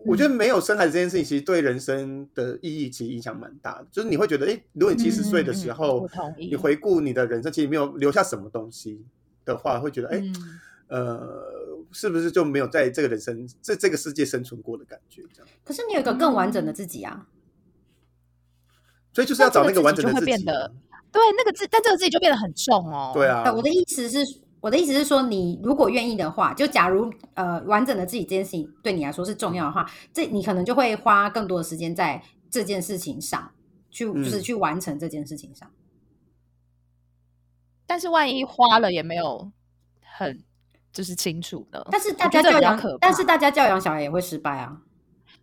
我觉得没有生孩子这件事情，其实对人生的意义其实影响蛮大的。就是你会觉得，哎，如果你七十岁的时候，你回顾你的人生，其实没有留下什么东西的话，会觉得，哎，呃，是不是就没有在这个人生在这个世界生存过的感觉？这样。可是你有一个更完整的自己啊。所以就是要找那个完整的自己，对那个字，但这个自己就变得很重哦。对啊，我的意思是，我的意思是说，你如果愿意的话，就假如呃，完整的自己这件事情对你来说是重要的话，这你可能就会花更多的时间在这件事情上，去就是去完成这件事情上。但是万一花了也没有很就是清楚的，但是大家教养，但是大家教养小孩也会失败啊。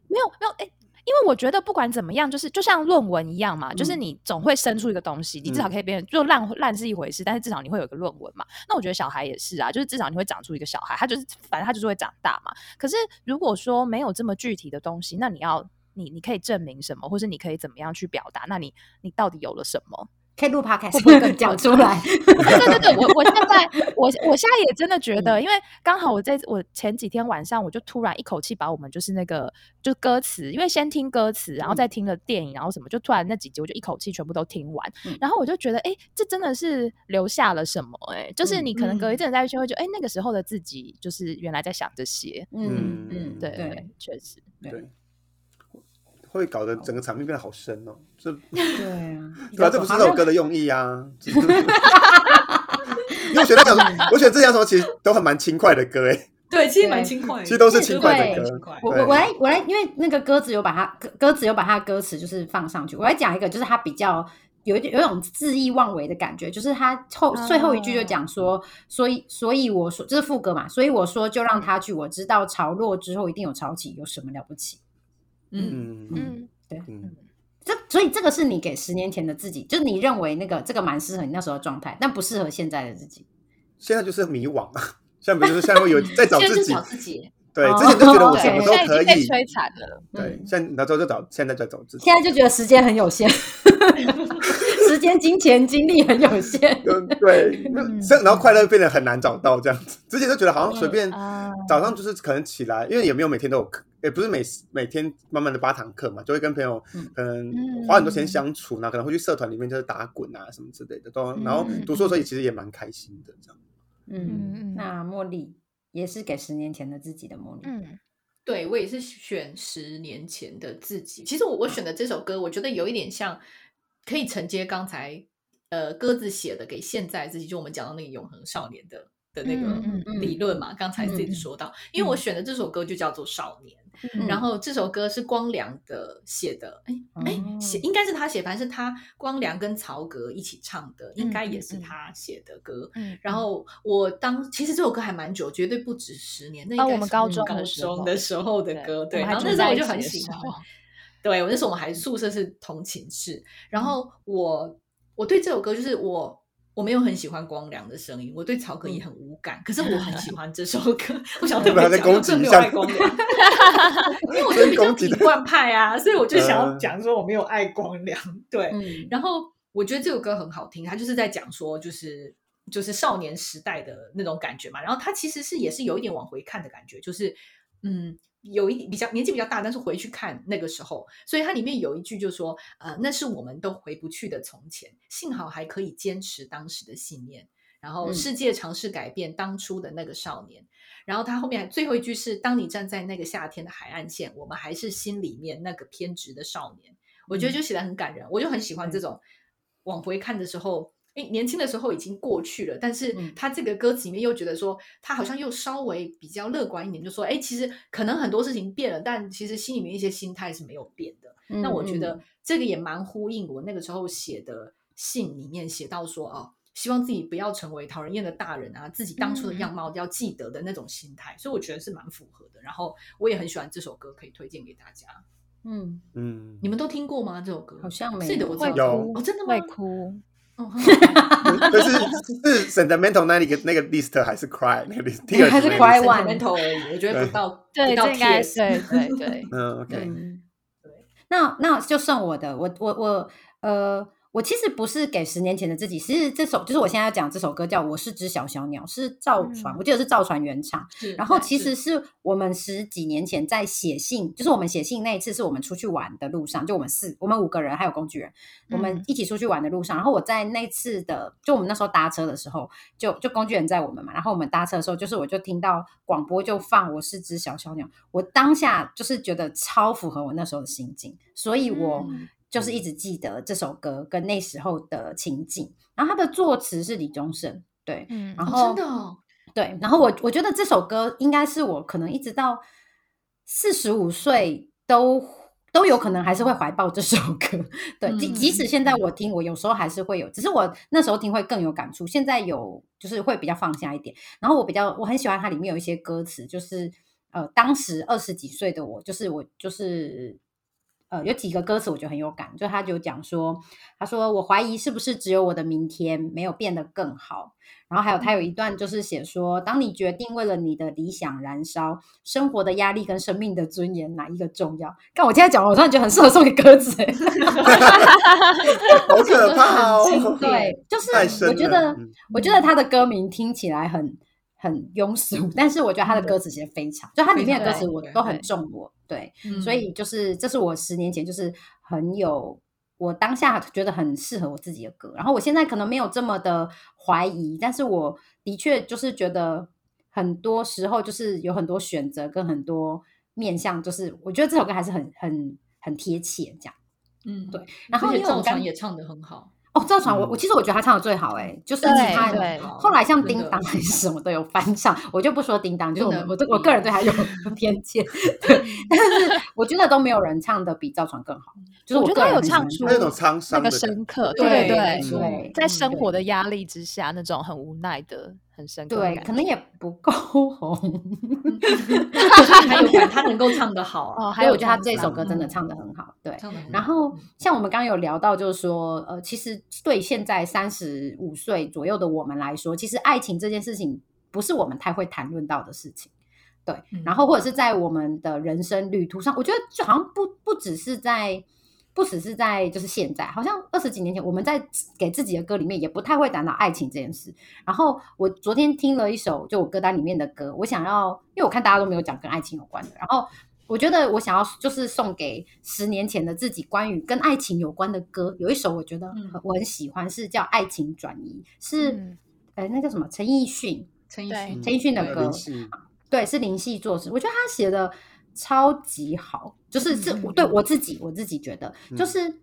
没有没有哎。因为我觉得不管怎么样，就是就像论文一样嘛，就是你总会生出一个东西，你至少可以变成就烂烂是一回事，但是至少你会有一个论文嘛。那我觉得小孩也是啊，就是至少你会长出一个小孩，他就是反正他就是会长大嘛。可是如果说没有这么具体的东西，那你要你你可以证明什么，或是你可以怎么样去表达？那你你到底有了什么？可以录 podcast 讲出来。对对对，我我现在 我我现在也真的觉得，因为刚好我在我前几天晚上，我就突然一口气把我们就是那个就歌词，因为先听歌词，然后再听了电影，然后什么，就突然那几集我就一口气全部都听完，然后我就觉得，哎，这真的是留下了什么？哎，就是你可能隔一阵再去，会觉得，哎，那个时候的自己就是原来在想这些。嗯嗯，对对，确实对。会搞得整个场面变得好深哦，这对啊，对啊，这不是这首歌的用意啊。因为我觉得讲，我觉得这两首其实都很蛮轻快的歌，哎，对，其实蛮轻快，其实都是轻快的歌。我我我来我来，因为那个歌词有把它歌歌词有把它的歌词就是放上去，我来讲一个，就是它比较有一有一种恣意妄为的感觉，就是它后最后一句就讲说，所以所以我说这是副歌嘛，所以我说就让他去，我知道潮落之后一定有潮起，有什么了不起？嗯嗯对，这所以这个是你给十年前的自己，就是你认为那个这个蛮适合你那时候的状态，但不适合现在的自己。现在就是迷惘啊，现在比如说现在会有 在找自己，找自己。对，之前就觉得我什么都可以，被摧残了。对，现在那时候就找，现在在找自己。现在就觉得时间很有限，时间、金钱、精力很有限。对，然后快乐变得很难找到这样子。之前就觉得好像随便早上就是可能起来，因为也没有每天都有课。也不是每每天慢慢的八堂课嘛，就会跟朋友可能花很多时间相处，那可能会去社团里面就是打滚啊什么之类的，都然后读书的时候也其实也蛮开心的这样。嗯，那茉莉也是给十年前的自己的茉莉。嗯，对我也是选十年前的自己。其实我我选的这首歌，我觉得有一点像可以承接刚才呃鸽子写的给现在自己，就我们讲到那个永恒少年的。的那个理论嘛，刚才自己说到，因为我选的这首歌就叫做《少年》，然后这首歌是光良的写的，哎哎写应该是他写，反正是他光良跟曹格一起唱的，应该也是他写的歌。然后我当其实这首歌还蛮久，绝对不止十年，那应该我们高中的时候的歌，对，然后那时候我就很喜欢，对我那时候我们还宿舍是同寝室，然后我我对这首歌就是我。我没有很喜欢光良的声音，我对曹格也很无感。可是我很喜欢这首歌，我想特别讲，真没有爱光良，因为我是比较体惯派啊，所以我就想要讲说我没有爱光良。对，然后我觉得这首歌很好听，他就是在讲说，就是就是少年时代的那种感觉嘛。然后他其实是也是有一点往回看的感觉，就是嗯。有一比较年纪比较大，但是回去看那个时候，所以它里面有一句就说：“呃，那是我们都回不去的从前，幸好还可以坚持当时的信念。然后世界尝试改变当初的那个少年。然后他后面最后一句是：当你站在那个夏天的海岸线，我们还是心里面那个偏执的少年。我觉得就写的很感人，我就很喜欢这种往回看的时候。”哎，年轻的时候已经过去了，但是他这个歌词里面又觉得说，他好像又稍微比较乐观一点，就说，哎，其实可能很多事情变了，但其实心里面一些心态是没有变的。那我觉得这个也蛮呼应我那个时候写的信里面写到说，哦，希望自己不要成为讨人厌的大人啊，自己当初的样貌要记得的那种心态，所以我觉得是蛮符合的。然后我也很喜欢这首歌，可以推荐给大家。嗯嗯，你们都听过吗？这首歌好像没有，有哦，真的会哭。就是是 sentimental 那个那个 list 还是 cry 那个 list，还是 cry one 而已，我觉得不到对，到该，对对对，嗯，OK，对，那那就算我的，我我我呃。我其实不是给十年前的自己，其实这首就是我现在要讲这首歌叫《我是只小小鸟》，是赵传，我记得是造船原唱。然后其实是我们十几年前在写信，就是我们写信那一次，是我们出去玩的路上，就我们四我们五个人还有工具人，我们一起出去玩的路上。然后我在那次的，就我们那时候搭车的时候，就就工具人在我们嘛。然后我们搭车的时候，就是我就听到广播就放《我是只小小鸟》，我当下就是觉得超符合我那时候的心境，所以我。就是一直记得这首歌跟那时候的情景，然后他的作词是李宗盛，对，嗯，然后真的，对，然后我我觉得这首歌应该是我可能一直到四十五岁都都有可能还是会怀抱这首歌，对，即即使现在我听，我有时候还是会有，只是我那时候听会更有感触，现在有就是会比较放下一点，然后我比较我很喜欢它里面有一些歌词，就是呃，当时二十几岁的我，就是我就是。呃，有几个歌词我觉得很有感，就他就讲说，他说我怀疑是不是只有我的明天没有变得更好。然后还有他有一段就是写说，当你决定为了你的理想燃烧，生活的压力跟生命的尊严哪一个重要？看我现在讲，我突然觉得很适合送给鸽子，好可怕哦！对，就是我觉得，我觉得他的歌名听起来很很庸俗，但是我觉得他的歌词其实非常，就他里面的歌词我都很中我。对，所以就是这是我十年前就是很有我当下觉得很适合我自己的歌，然后我现在可能没有这么的怀疑，但是我的确就是觉得很多时候就是有很多选择跟很多面向，就是我觉得这首歌还是很很很贴切这样。嗯，对。然后赵传也唱的很好。哦，赵传，我我其实我觉得他唱的最好，哎，就是其他后来像叮当 还是什么都有翻唱，我就不说叮当，就是我我我个人对他有偏见，对，但是我觉得都没有人唱的比赵传更好，就是我觉得他有唱出那种沧桑、那个深刻，对对对，在生活的压力之下，那种很无奈的。很深对，可能也不够红，还有他能够唱得好哦。还有，我觉得他这首歌真的唱得很好。对，然后像我们刚刚有聊到，就是说，呃，其实对现在三十五岁左右的我们来说，其实爱情这件事情不是我们太会谈论到的事情。对，然后或者是在我们的人生旅途上，我觉得就好像不不只是在。不只是在就是现在，好像二十几年前，我们在给自己的歌里面也不太会谈到爱情这件事。然后我昨天听了一首就我歌单里面的歌，我想要，因为我看大家都没有讲跟爱情有关的。然后我觉得我想要就是送给十年前的自己，关于跟爱情有关的歌，有一首我觉得我很喜欢，是叫《爱情转移》，是呃那叫什么陈奕迅，陈奕迅陈奕迅的歌，对，是林夕作词，我觉得他写的。超级好，就是是对我自己，我自己觉得，就是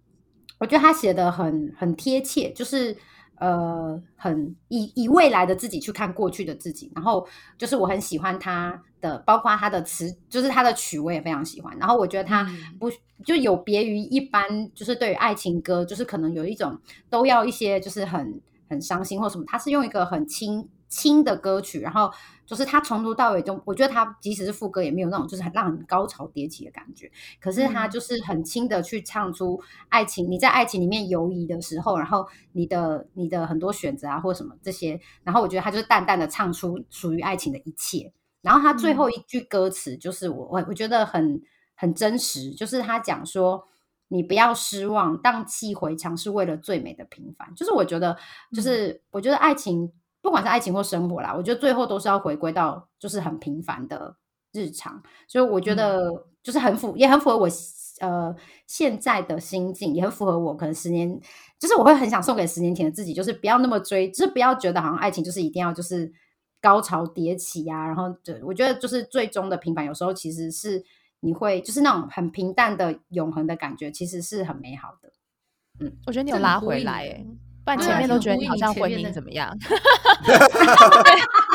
我觉得他写的很很贴切，就是呃，很以以未来的自己去看过去的自己，然后就是我很喜欢他的，包括他的词，就是他的曲我也非常喜欢，然后我觉得他不就有别于一般，就是对于爱情歌，就是可能有一种都要一些就是很很伤心或什么，他是用一个很轻。轻的歌曲，然后就是他从头到尾都，我觉得他即使是副歌也没有那种就是很让很高潮迭起的感觉，可是他就是很轻的去唱出爱情，你在爱情里面犹疑的时候，然后你的你的很多选择啊或什么这些，然后我觉得他就是淡淡的唱出属于爱情的一切，然后他最后一句歌词就是我我我觉得很很真实，就是他讲说你不要失望，荡气回肠是为了最美的平凡，就是我觉得就是我觉得爱情。不管是爱情或生活啦，我觉得最后都是要回归到就是很平凡的日常，所以我觉得就是很符，也很符合我呃现在的心境，也很符合我可能十年，就是我会很想送给十年前的自己，就是不要那么追，就是不要觉得好像爱情就是一定要就是高潮迭起呀，然后就我觉得就是最终的平凡，有时候其实是你会就是那种很平淡的永恒的感觉，其实是很美好的。嗯，我觉得你有拉回来哎。半前面都觉得你好像婚姻怎么样？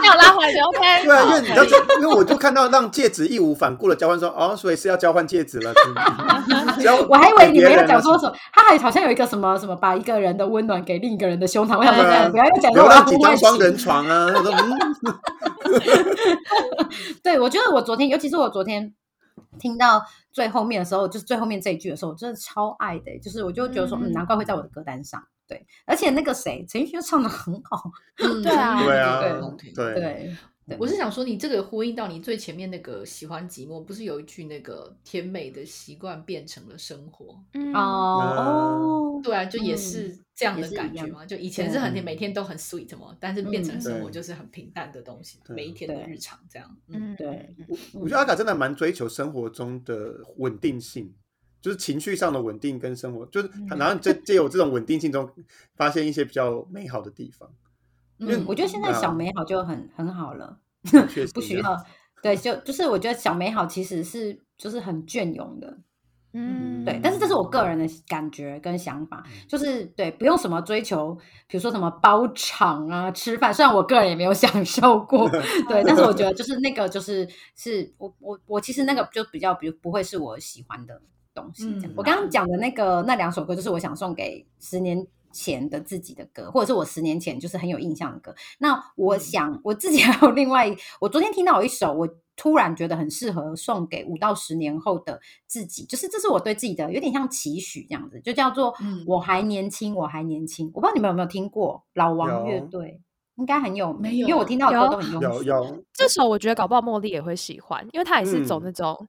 没有拉回来就 OK。对啊，因为你知道，因为我就看到让戒指义无反顾的交换，说哦，所以是要交换戒指了。我还以为你没有讲说什么，他还好像有一个什么什么，把一个人的温暖给另一个人的胸膛。我想说，不要讲说那几张双人床啊。对，我觉得我昨天，尤其是我昨天听到最后面的时候，就是最后面这一句的时候，我真的超爱的，就是我就觉得说，嗯，难怪会在我的歌单上。对，而且那个谁，陈奕迅唱的很好，对啊，对啊，对对。我是想说，你这个呼应到你最前面那个喜欢寂寞，不是有一句那个甜美的习惯变成了生活？哦哦，对啊，就也是这样的感觉嘛。就以前是很甜，每天都很 sweet 嘛，但是变成生活就是很平淡的东西，每一天的日常这样。嗯，对。我觉得阿卡真的蛮追求生活中的稳定性。就是情绪上的稳定跟生活，就是然后借借有这种稳定性中，发现一些比较美好的地方。嗯，我觉得现在小美好就很很好了，不需要。对，就就是我觉得小美好其实是就是很隽永的。嗯，对。但是这是我个人的感觉跟想法，就是对，不用什么追求，比如说什么包场啊、吃饭，虽然我个人也没有享受过，对，但是我觉得就是那个就是是我我我其实那个就比较比不会是我喜欢的。东西，我刚刚讲的那个那两首歌，就是我想送给十年前的自己的歌，或者是我十年前就是很有印象的歌。那我想我自己还有另外，我昨天听到有一首，我突然觉得很适合送给五到十年后的自己，就是这是我对自己的有点像期许这样子，就叫做我还年轻，我还年轻。我不知道你们有没有听过老王乐队，应该很有名，因为我听到的歌都很有有。这首我觉得搞不好茉莉也会喜欢，因为她也是走那种。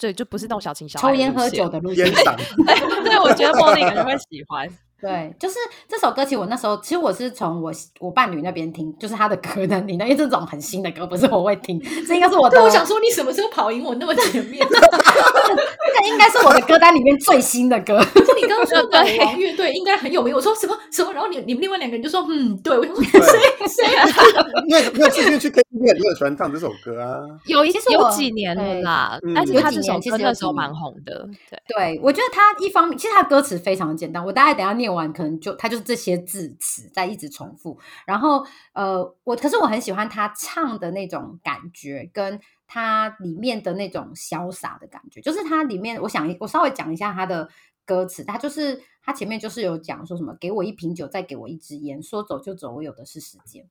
对，就不是那种小情小爱抽烟喝酒的路线。对，我觉得茉莉可能会喜欢。对，就是这首歌，其实我那时候，其实我是从我我伴侣那边听，就是他的歌的。你那因为这种很新的歌，不是我会听，这应该是我的。我想说，你什么时候跑赢我那么前面？这个应该是我的歌单里面最新的歌。你刚刚说的王乐队应该很有名，我说什么什么，然后你你们另外两个人就说嗯，对，我说谁谁啊？因为因为之前去 KTV 你很喜欢唱这首歌啊。有一些有几年了啦，但是他这首歌那时候蛮红的。对，对我觉得他一方面，其实他歌词非常简单，我大概等下念完，可能就他就是这些字词在一直重复。然后呃，我可是我很喜欢他唱的那种感觉跟。它里面的那种潇洒的感觉，就是它里面，我想我稍微讲一下它的歌词，它就是它前面就是有讲说什么，给我一瓶酒，再给我一支烟，说走就走，我有的是时间。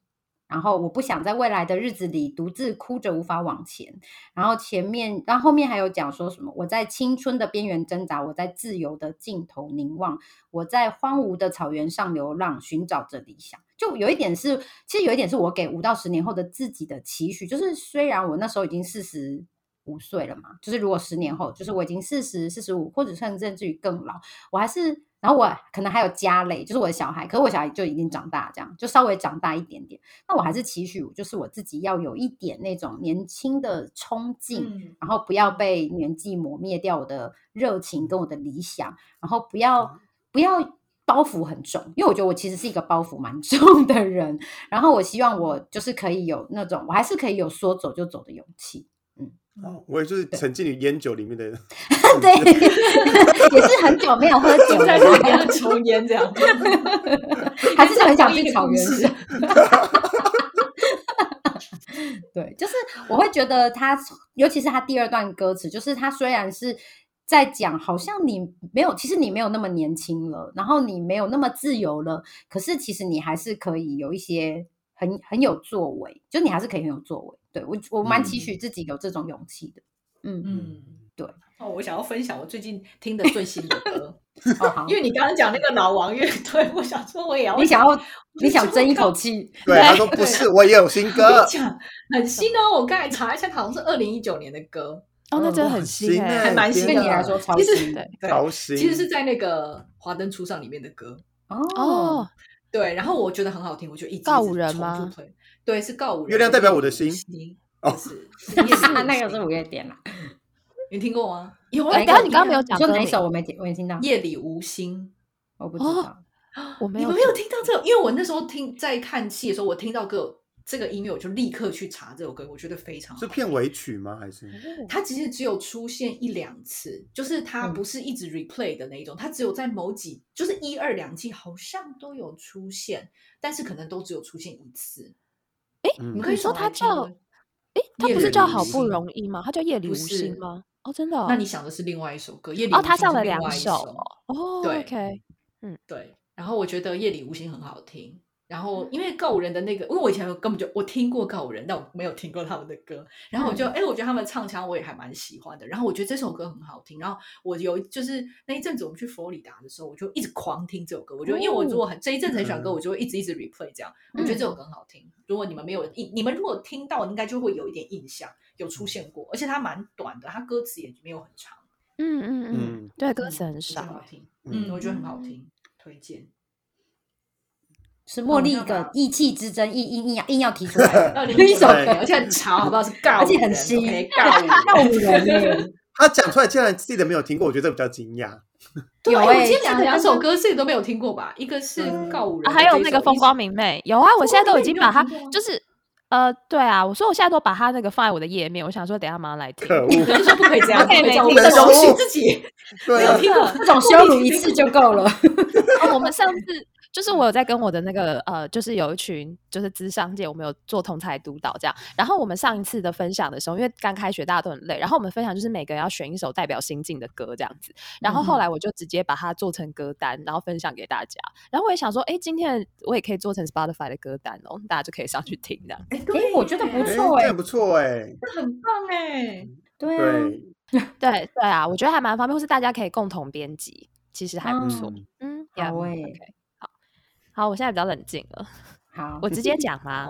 然后我不想在未来的日子里独自哭着无法往前。然后前面，然后后面还有讲说什么？我在青春的边缘挣扎，我在自由的尽头凝望，我在荒芜的草原上流浪，寻找着理想。就有一点是，其实有一点是我给五到十年后的自己的期许，就是虽然我那时候已经四十五岁了嘛，就是如果十年后，就是我已经四十四十五，或者甚至于更老，我还是。然后我可能还有家累，就是我的小孩，可是我小孩就已经长大，这样就稍微长大一点点。那我还是期许，就是我自己要有一点那种年轻的冲劲，然后不要被年纪磨灭掉我的热情跟我的理想，然后不要不要包袱很重，因为我觉得我其实是一个包袱蛮重的人。然后我希望我就是可以有那种，我还是可以有说走就走的勇气。哦，我也就是沉浸于烟酒里面的，对，也是很久没有喝酒，了，还要抽烟这样，还是很想去草原。对，就是我会觉得他，尤其是他第二段歌词，就是他虽然是在讲，好像你没有，其实你没有那么年轻了，然后你没有那么自由了，可是其实你还是可以有一些很很有作为，就你还是可以很有作为。对我，我蛮期许自己有这种勇气的。嗯嗯，对。哦，我想要分享我最近听的最新的歌。哦，好。因为你刚刚讲那个老王乐队，我想说我也要。你想要，你想争一口气？对，他说不是，我也有新歌。讲很新哦，我刚才查一下，好像是二零一九年的歌。哦，那真的很新哎，还蛮新的。对你来说超新的，超新。其实是在那个《华灯初上》里面的歌。哦。对，然后我觉得很好听，我就一直告五人吗？对，是告五人。月亮代表我的心。哦，是，那个是五月天啦。你听过吗？有。刚刚你刚刚没有讲，说哪一首我没听，我没听到。夜里无心，我不知道。我没有，没有听到这个，因为我那时候听在看戏的时候，我听到个这个音乐，我就立刻去查这首歌，我觉得非常好。是片尾曲吗？还是？它其实只有出现一两次，就是它不是一直 replay 的那一种，它只有在某几，就是一二两季好像都有出现，但是可能都只有出现一次。哎，你可以说它叫，哎，它不是叫好不容易吗？它叫夜里无心吗？哦，真的？那你想的是另外一首歌，夜里哦，他唱了两首哦，对，OK，嗯，对，然后我觉得夜里无心很好听。然后，因为告五人的那个，因为我以前根本就我听过告五人，但我没有听过他们的歌。然后我就，哎，我觉得他们唱腔我也还蛮喜欢的。然后我觉得这首歌很好听。然后我有就是那一阵子我们去佛罗里达的时候，我就一直狂听这首歌。我觉得，因为我如果很这一阵子很喜欢歌，我就会一直一直 replay 这样。我觉得这首歌很好听。如果你们没有印，你们如果听到，应该就会有一点印象，有出现过。而且它蛮短的，它歌词也没有很长。嗯嗯嗯，对，歌词很少，好听。嗯，我觉得很好听，推荐。是茉莉的意气之争，硬硬硬要硬要提出来的 一首歌，而且很潮，好不好？是告，而且很新，告五人。他讲出来竟然自己都没有听过，我觉得比较惊讶。有哎，今天讲两首歌自己都没有听过吧？一个是告五人，还有那个风光明媚。有啊，我现在都已经把它，就是呃，对啊，我说我现在都把它那个放在我的页面，我想说等下马上来听。可恶，说不可以这样，没听的，容许自己没有听过，这种羞辱一次就够了。我们上次。就是我有在跟我的那个呃，就是有一群就是资商界，我们有做同台督导这样。然后我们上一次的分享的时候，因为刚开学大家都很累，然后我们分享就是每个人要选一首代表心境的歌这样子。然后后来我就直接把它做成歌单，然后分享给大家。然后我也想说，哎，今天我也可以做成 Spotify 的歌单哦，大家就可以上去听这样。哎，我觉得不错哎，不错哎，这很棒哎，对对 对啊，我觉得还蛮方便，或是大家可以共同编辑，其实还不错。嗯，好哎。好，我现在比较冷静了。好，我直接讲吗？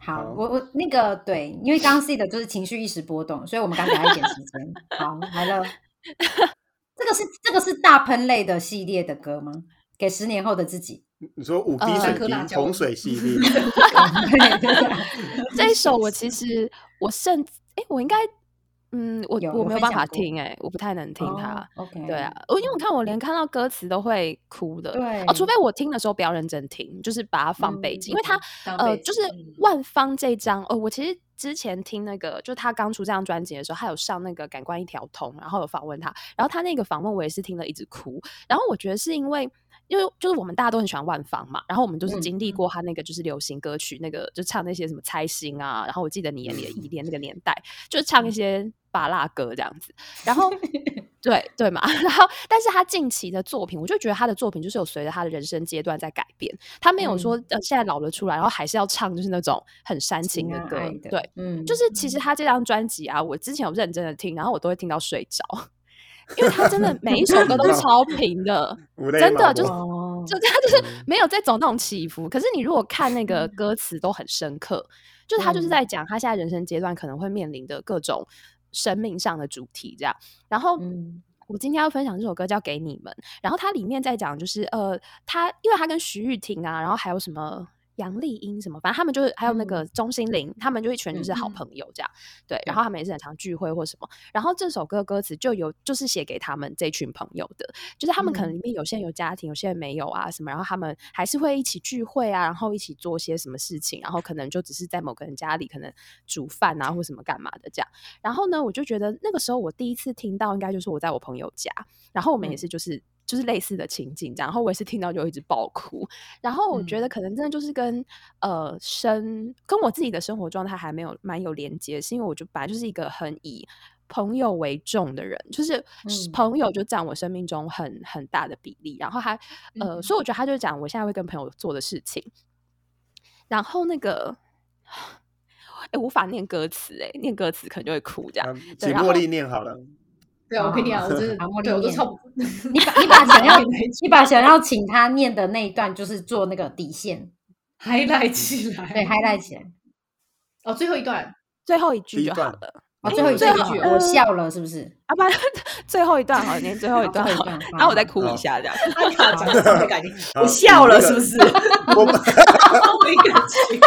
好，我我那个对，因为刚刚 C 的就是情绪一时波动，所以我们刚给他一点时间。好，来了。这个是这个是大喷类的系列的歌吗？给十年后的自己。你说五滴水滴洪水系列。这一首我其实我甚哎，我应该。嗯，我我没有办法听哎，我不太能听它。OK，对啊，我因为我看我连看到歌词都会哭的。对，哦，除非我听的时候不要认真听，就是把它放背景，因为它呃，就是万芳这张哦，我其实之前听那个，就他刚出这张专辑的时候，他有上那个《感官一条通》，然后有访问他，然后他那个访问我也是听了一直哭，然后我觉得是因为。因为就是我们大家都很喜欢万芳嘛，然后我们就是经历过他那个就是流行歌曲，那个就唱那些什么猜心啊，然后我记得你眼里的依。恋那个年代，就唱一些巴拉歌这样子，然后 对对嘛，然后但是他近期的作品，我就觉得他的作品就是有随着他的人生阶段在改变，他没有说呃现在老了出来，然后还是要唱就是那种很煽情的歌，对，嗯，就是其实他这张专辑啊，我之前有认真的听，然后我都会听到睡着。因为他真的每一首歌都是超平的，真的就是就他就是没有在走那种起伏。可是你如果看那个歌词都很深刻，就是他就是在讲他现在人生阶段可能会面临的各种生命上的主题这样。然后我今天要分享这首歌叫《给你们》，然后它里面在讲就是呃，他因为他跟徐玉婷啊，然后还有什么。杨丽英什么，反正他们就是还有那个钟心凌，他们就一群就是好朋友这样，对。然后他们也是很常聚会或什么。然后这首歌歌词就有就是写给他们这群朋友的，就是他们可能里面有些人有家庭，有些人没有啊什么。然后他们还是会一起聚会啊，然后一起做些什么事情，然后可能就只是在某个人家里可能煮饭啊或什么干嘛的这样。然后呢，我就觉得那个时候我第一次听到，应该就是我在我朋友家，然后我们也是就是。就是类似的情景，然后我也是听到就一直爆哭，然后我觉得可能真的就是跟呃生跟我自己的生活状态还没有蛮有连接，是因为我就本来就是一个很以朋友为重的人，就是朋友就占我生命中很很大的比例，然后还呃，所以我觉得他就讲我现在会跟朋友做的事情，然后那个哎无法念歌词哎，念歌词可能就会哭这样，请茉莉念好了。对，我跟你讲，我真的，对我都超不。你把你把想要 你把想要请他念的那一段，就是做那个底线，highlight 起来，对，highlight 起来。哦，最后一段，最后一句就好了。哦，最后一句，我笑了，是不是？啊不，最后一段好，念最后一段好，然后我再哭一下，这样。我笑了，是不是？我没感情。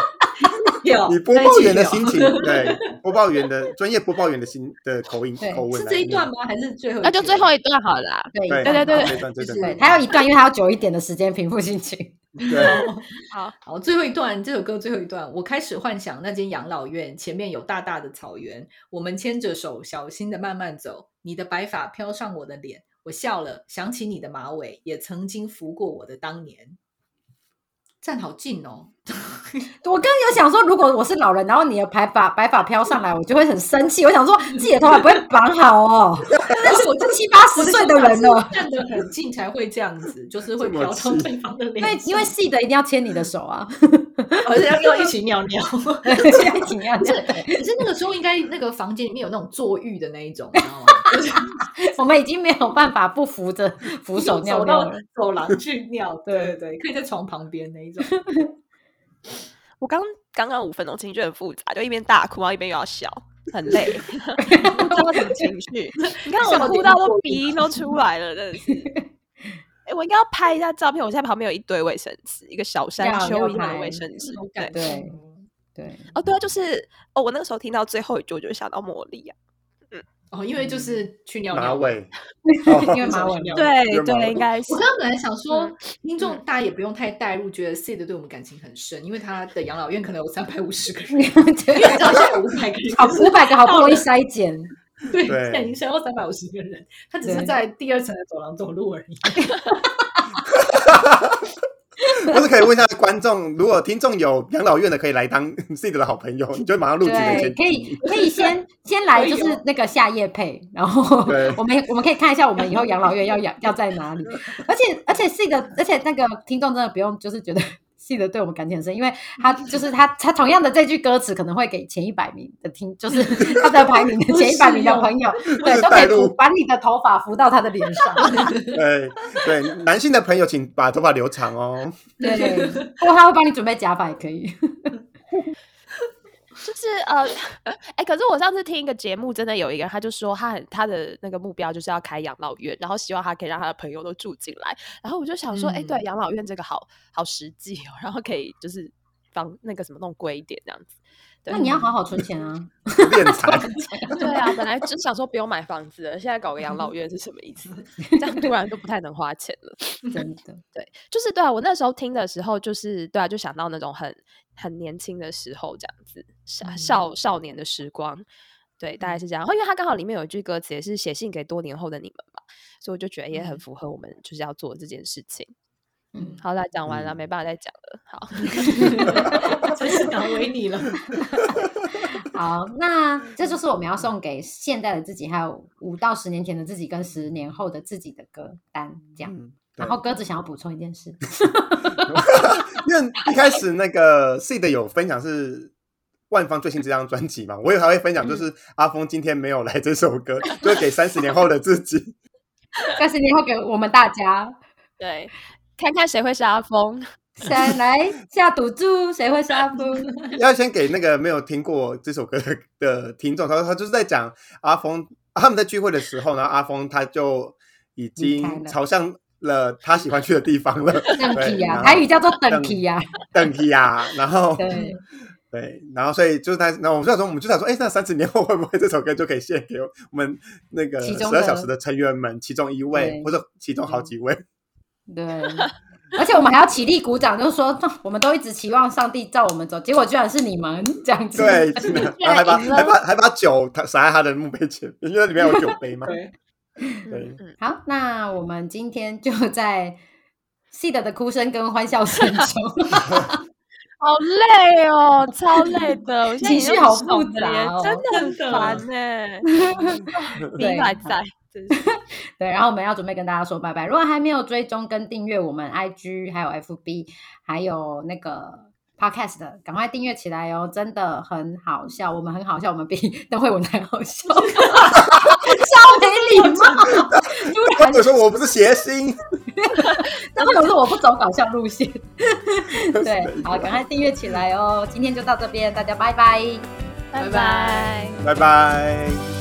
你播报员的心情，对播报员的专业播报员的心的口音口吻，是这一段吗？还是最后？那就最后一段好了。对对对对，对，还有一段，因为还要久一点的时间平复心情。对，好好，最后一段这首歌最后一段，我开始幻想那间养老院前面有大大的草原，我们牵着手，小心的慢慢走，你的白发飘上我的脸，我笑了，想起你的马尾，也曾经拂过我的当年。站好近哦！我刚刚有想说，如果我是老人，然后你的白发白发飘上来，我就会很生气。我想说，自己的头发不会绑好哦。但是我这七八十岁的人了，站得很近才会这样子，就是会飘到对方的脸。因为因为细的一定要牵你的手啊，而且要要一起尿尿，一起尿尿。可是那个时候应该那个房间里面有那种坐浴的那一种，你知道吗？我们已经没有办法不扶着扶手尿尿了，走廊去尿。对对对，可以在床旁边那一种。我刚刚刚五分钟情绪很复杂，就一边大哭，然后一边又要笑，很累，这么什情绪？你看我哭到都鼻音都出来了，真的是。哎，我应该要拍一下照片。我现在旁边有一堆卫生纸，一个小山丘一样的卫生纸。对对对。哦，对啊，就是哦，我那个时候听到最后一句，我就想到茉莉啊。哦，因为就是去尿尿，马尾，因为马尾尿，对对，应该是。我刚刚本来想说，听众大家也不用太带入，觉得 C 的对我们感情很深，因为他的养老院可能有三百五十个人，因为知道现在五百个，好五百个好不容易筛减，对，现在已经筛到三百五十个人，他只是在第二层的走廊走路而已。或是可以问一下观众，如果听众有养老院的，可以来当 C 的好朋友，你就马上录制。对，可以可以先 先来，就是那个夏夜配，然后我们我们可以看一下我们以后养老院要养要在哪里。而且而且 C 的，而且那个听众真的不用就是觉得。记得对我们感情很深，因为他就是他，他同样的这句歌词可能会给前一百名的听，就是他的排名的前一百名的朋友，对，都可以把你的头发扶到他的脸上。对对，男性的朋友请把头发留长哦。对对，不过他会帮你准备假发也可以。就是呃，哎，可是我上次听一个节目，真的有一个人，他就说他很他的那个目标就是要开养老院，然后希望他可以让他的朋友都住进来。然后我就想说，哎，对，养老院这个好好实际哦，然后可以就是帮那个什么弄贵一点这样子。那你要好好存钱啊，练财。对啊，本来就想说不用买房子，现在搞个养老院是什么意思？这样突然都不太能花钱了，真的。对，就是对啊，我那时候听的时候，就是对啊，就想到那种很很年轻的时候，这样子少少少年的时光，对，大概是这样。然后因为它刚好里面有一句歌词，也是写信给多年后的你们嘛，所以我就觉得也很符合我们就是要做这件事情。嗯，好啦，讲完了，没办法再讲了。好，真是难为你了。好，那这就是我们要送给现在的自己，还有五到十年前的自己，跟十年后的自己的歌单，这样。然后鸽子想要补充一件事，因为一开始那个 C 的有分享是万方最新这张专辑嘛，我也还会分享，就是阿峰今天没有来这首歌，就是给三十年后的自己，三十年后给我们大家，对。看看谁会是阿峰，谁来下赌注？谁会是阿峰？要先给那个没有听过这首歌的听众，他说他就是在讲阿峰，他们在聚会的时候，然后阿峰他就已经朝向了他喜欢去的地方了。等梯呀，台语叫做等梯呀，等梯呀。然后对对，然后所以就是他，然后我们就想说，我们就想说，哎，那三十年后会不会这首歌就可以献给我们那个十二小时的成员们其中一位，或者其中好几位？对，而且我们还要起立鼓掌，就是说，我们都一直期望上帝照我们走，结果居然是你们这样子。对，还把还把还把酒他洒在他的墓碑前，因为里面有酒杯嘛。对，好，那我们今天就在 Seed 的哭声跟欢笑声中，好累哦，超累的，情绪好复杂，真的很烦呢。你还在。对，然后我们要准备跟大家说拜拜。如果还没有追踪跟订阅我们 IG 还有 FB 还有那个 Podcast 的，赶快订阅起来哦！真的很好笑，我们很好笑，我们比 邓慧文还好笑，超没礼貌。或者说我不是谐星，邓慧文说我不走搞笑路线。对，好，赶快订阅起来哦！今天就到这边，大家拜拜，拜拜，拜拜。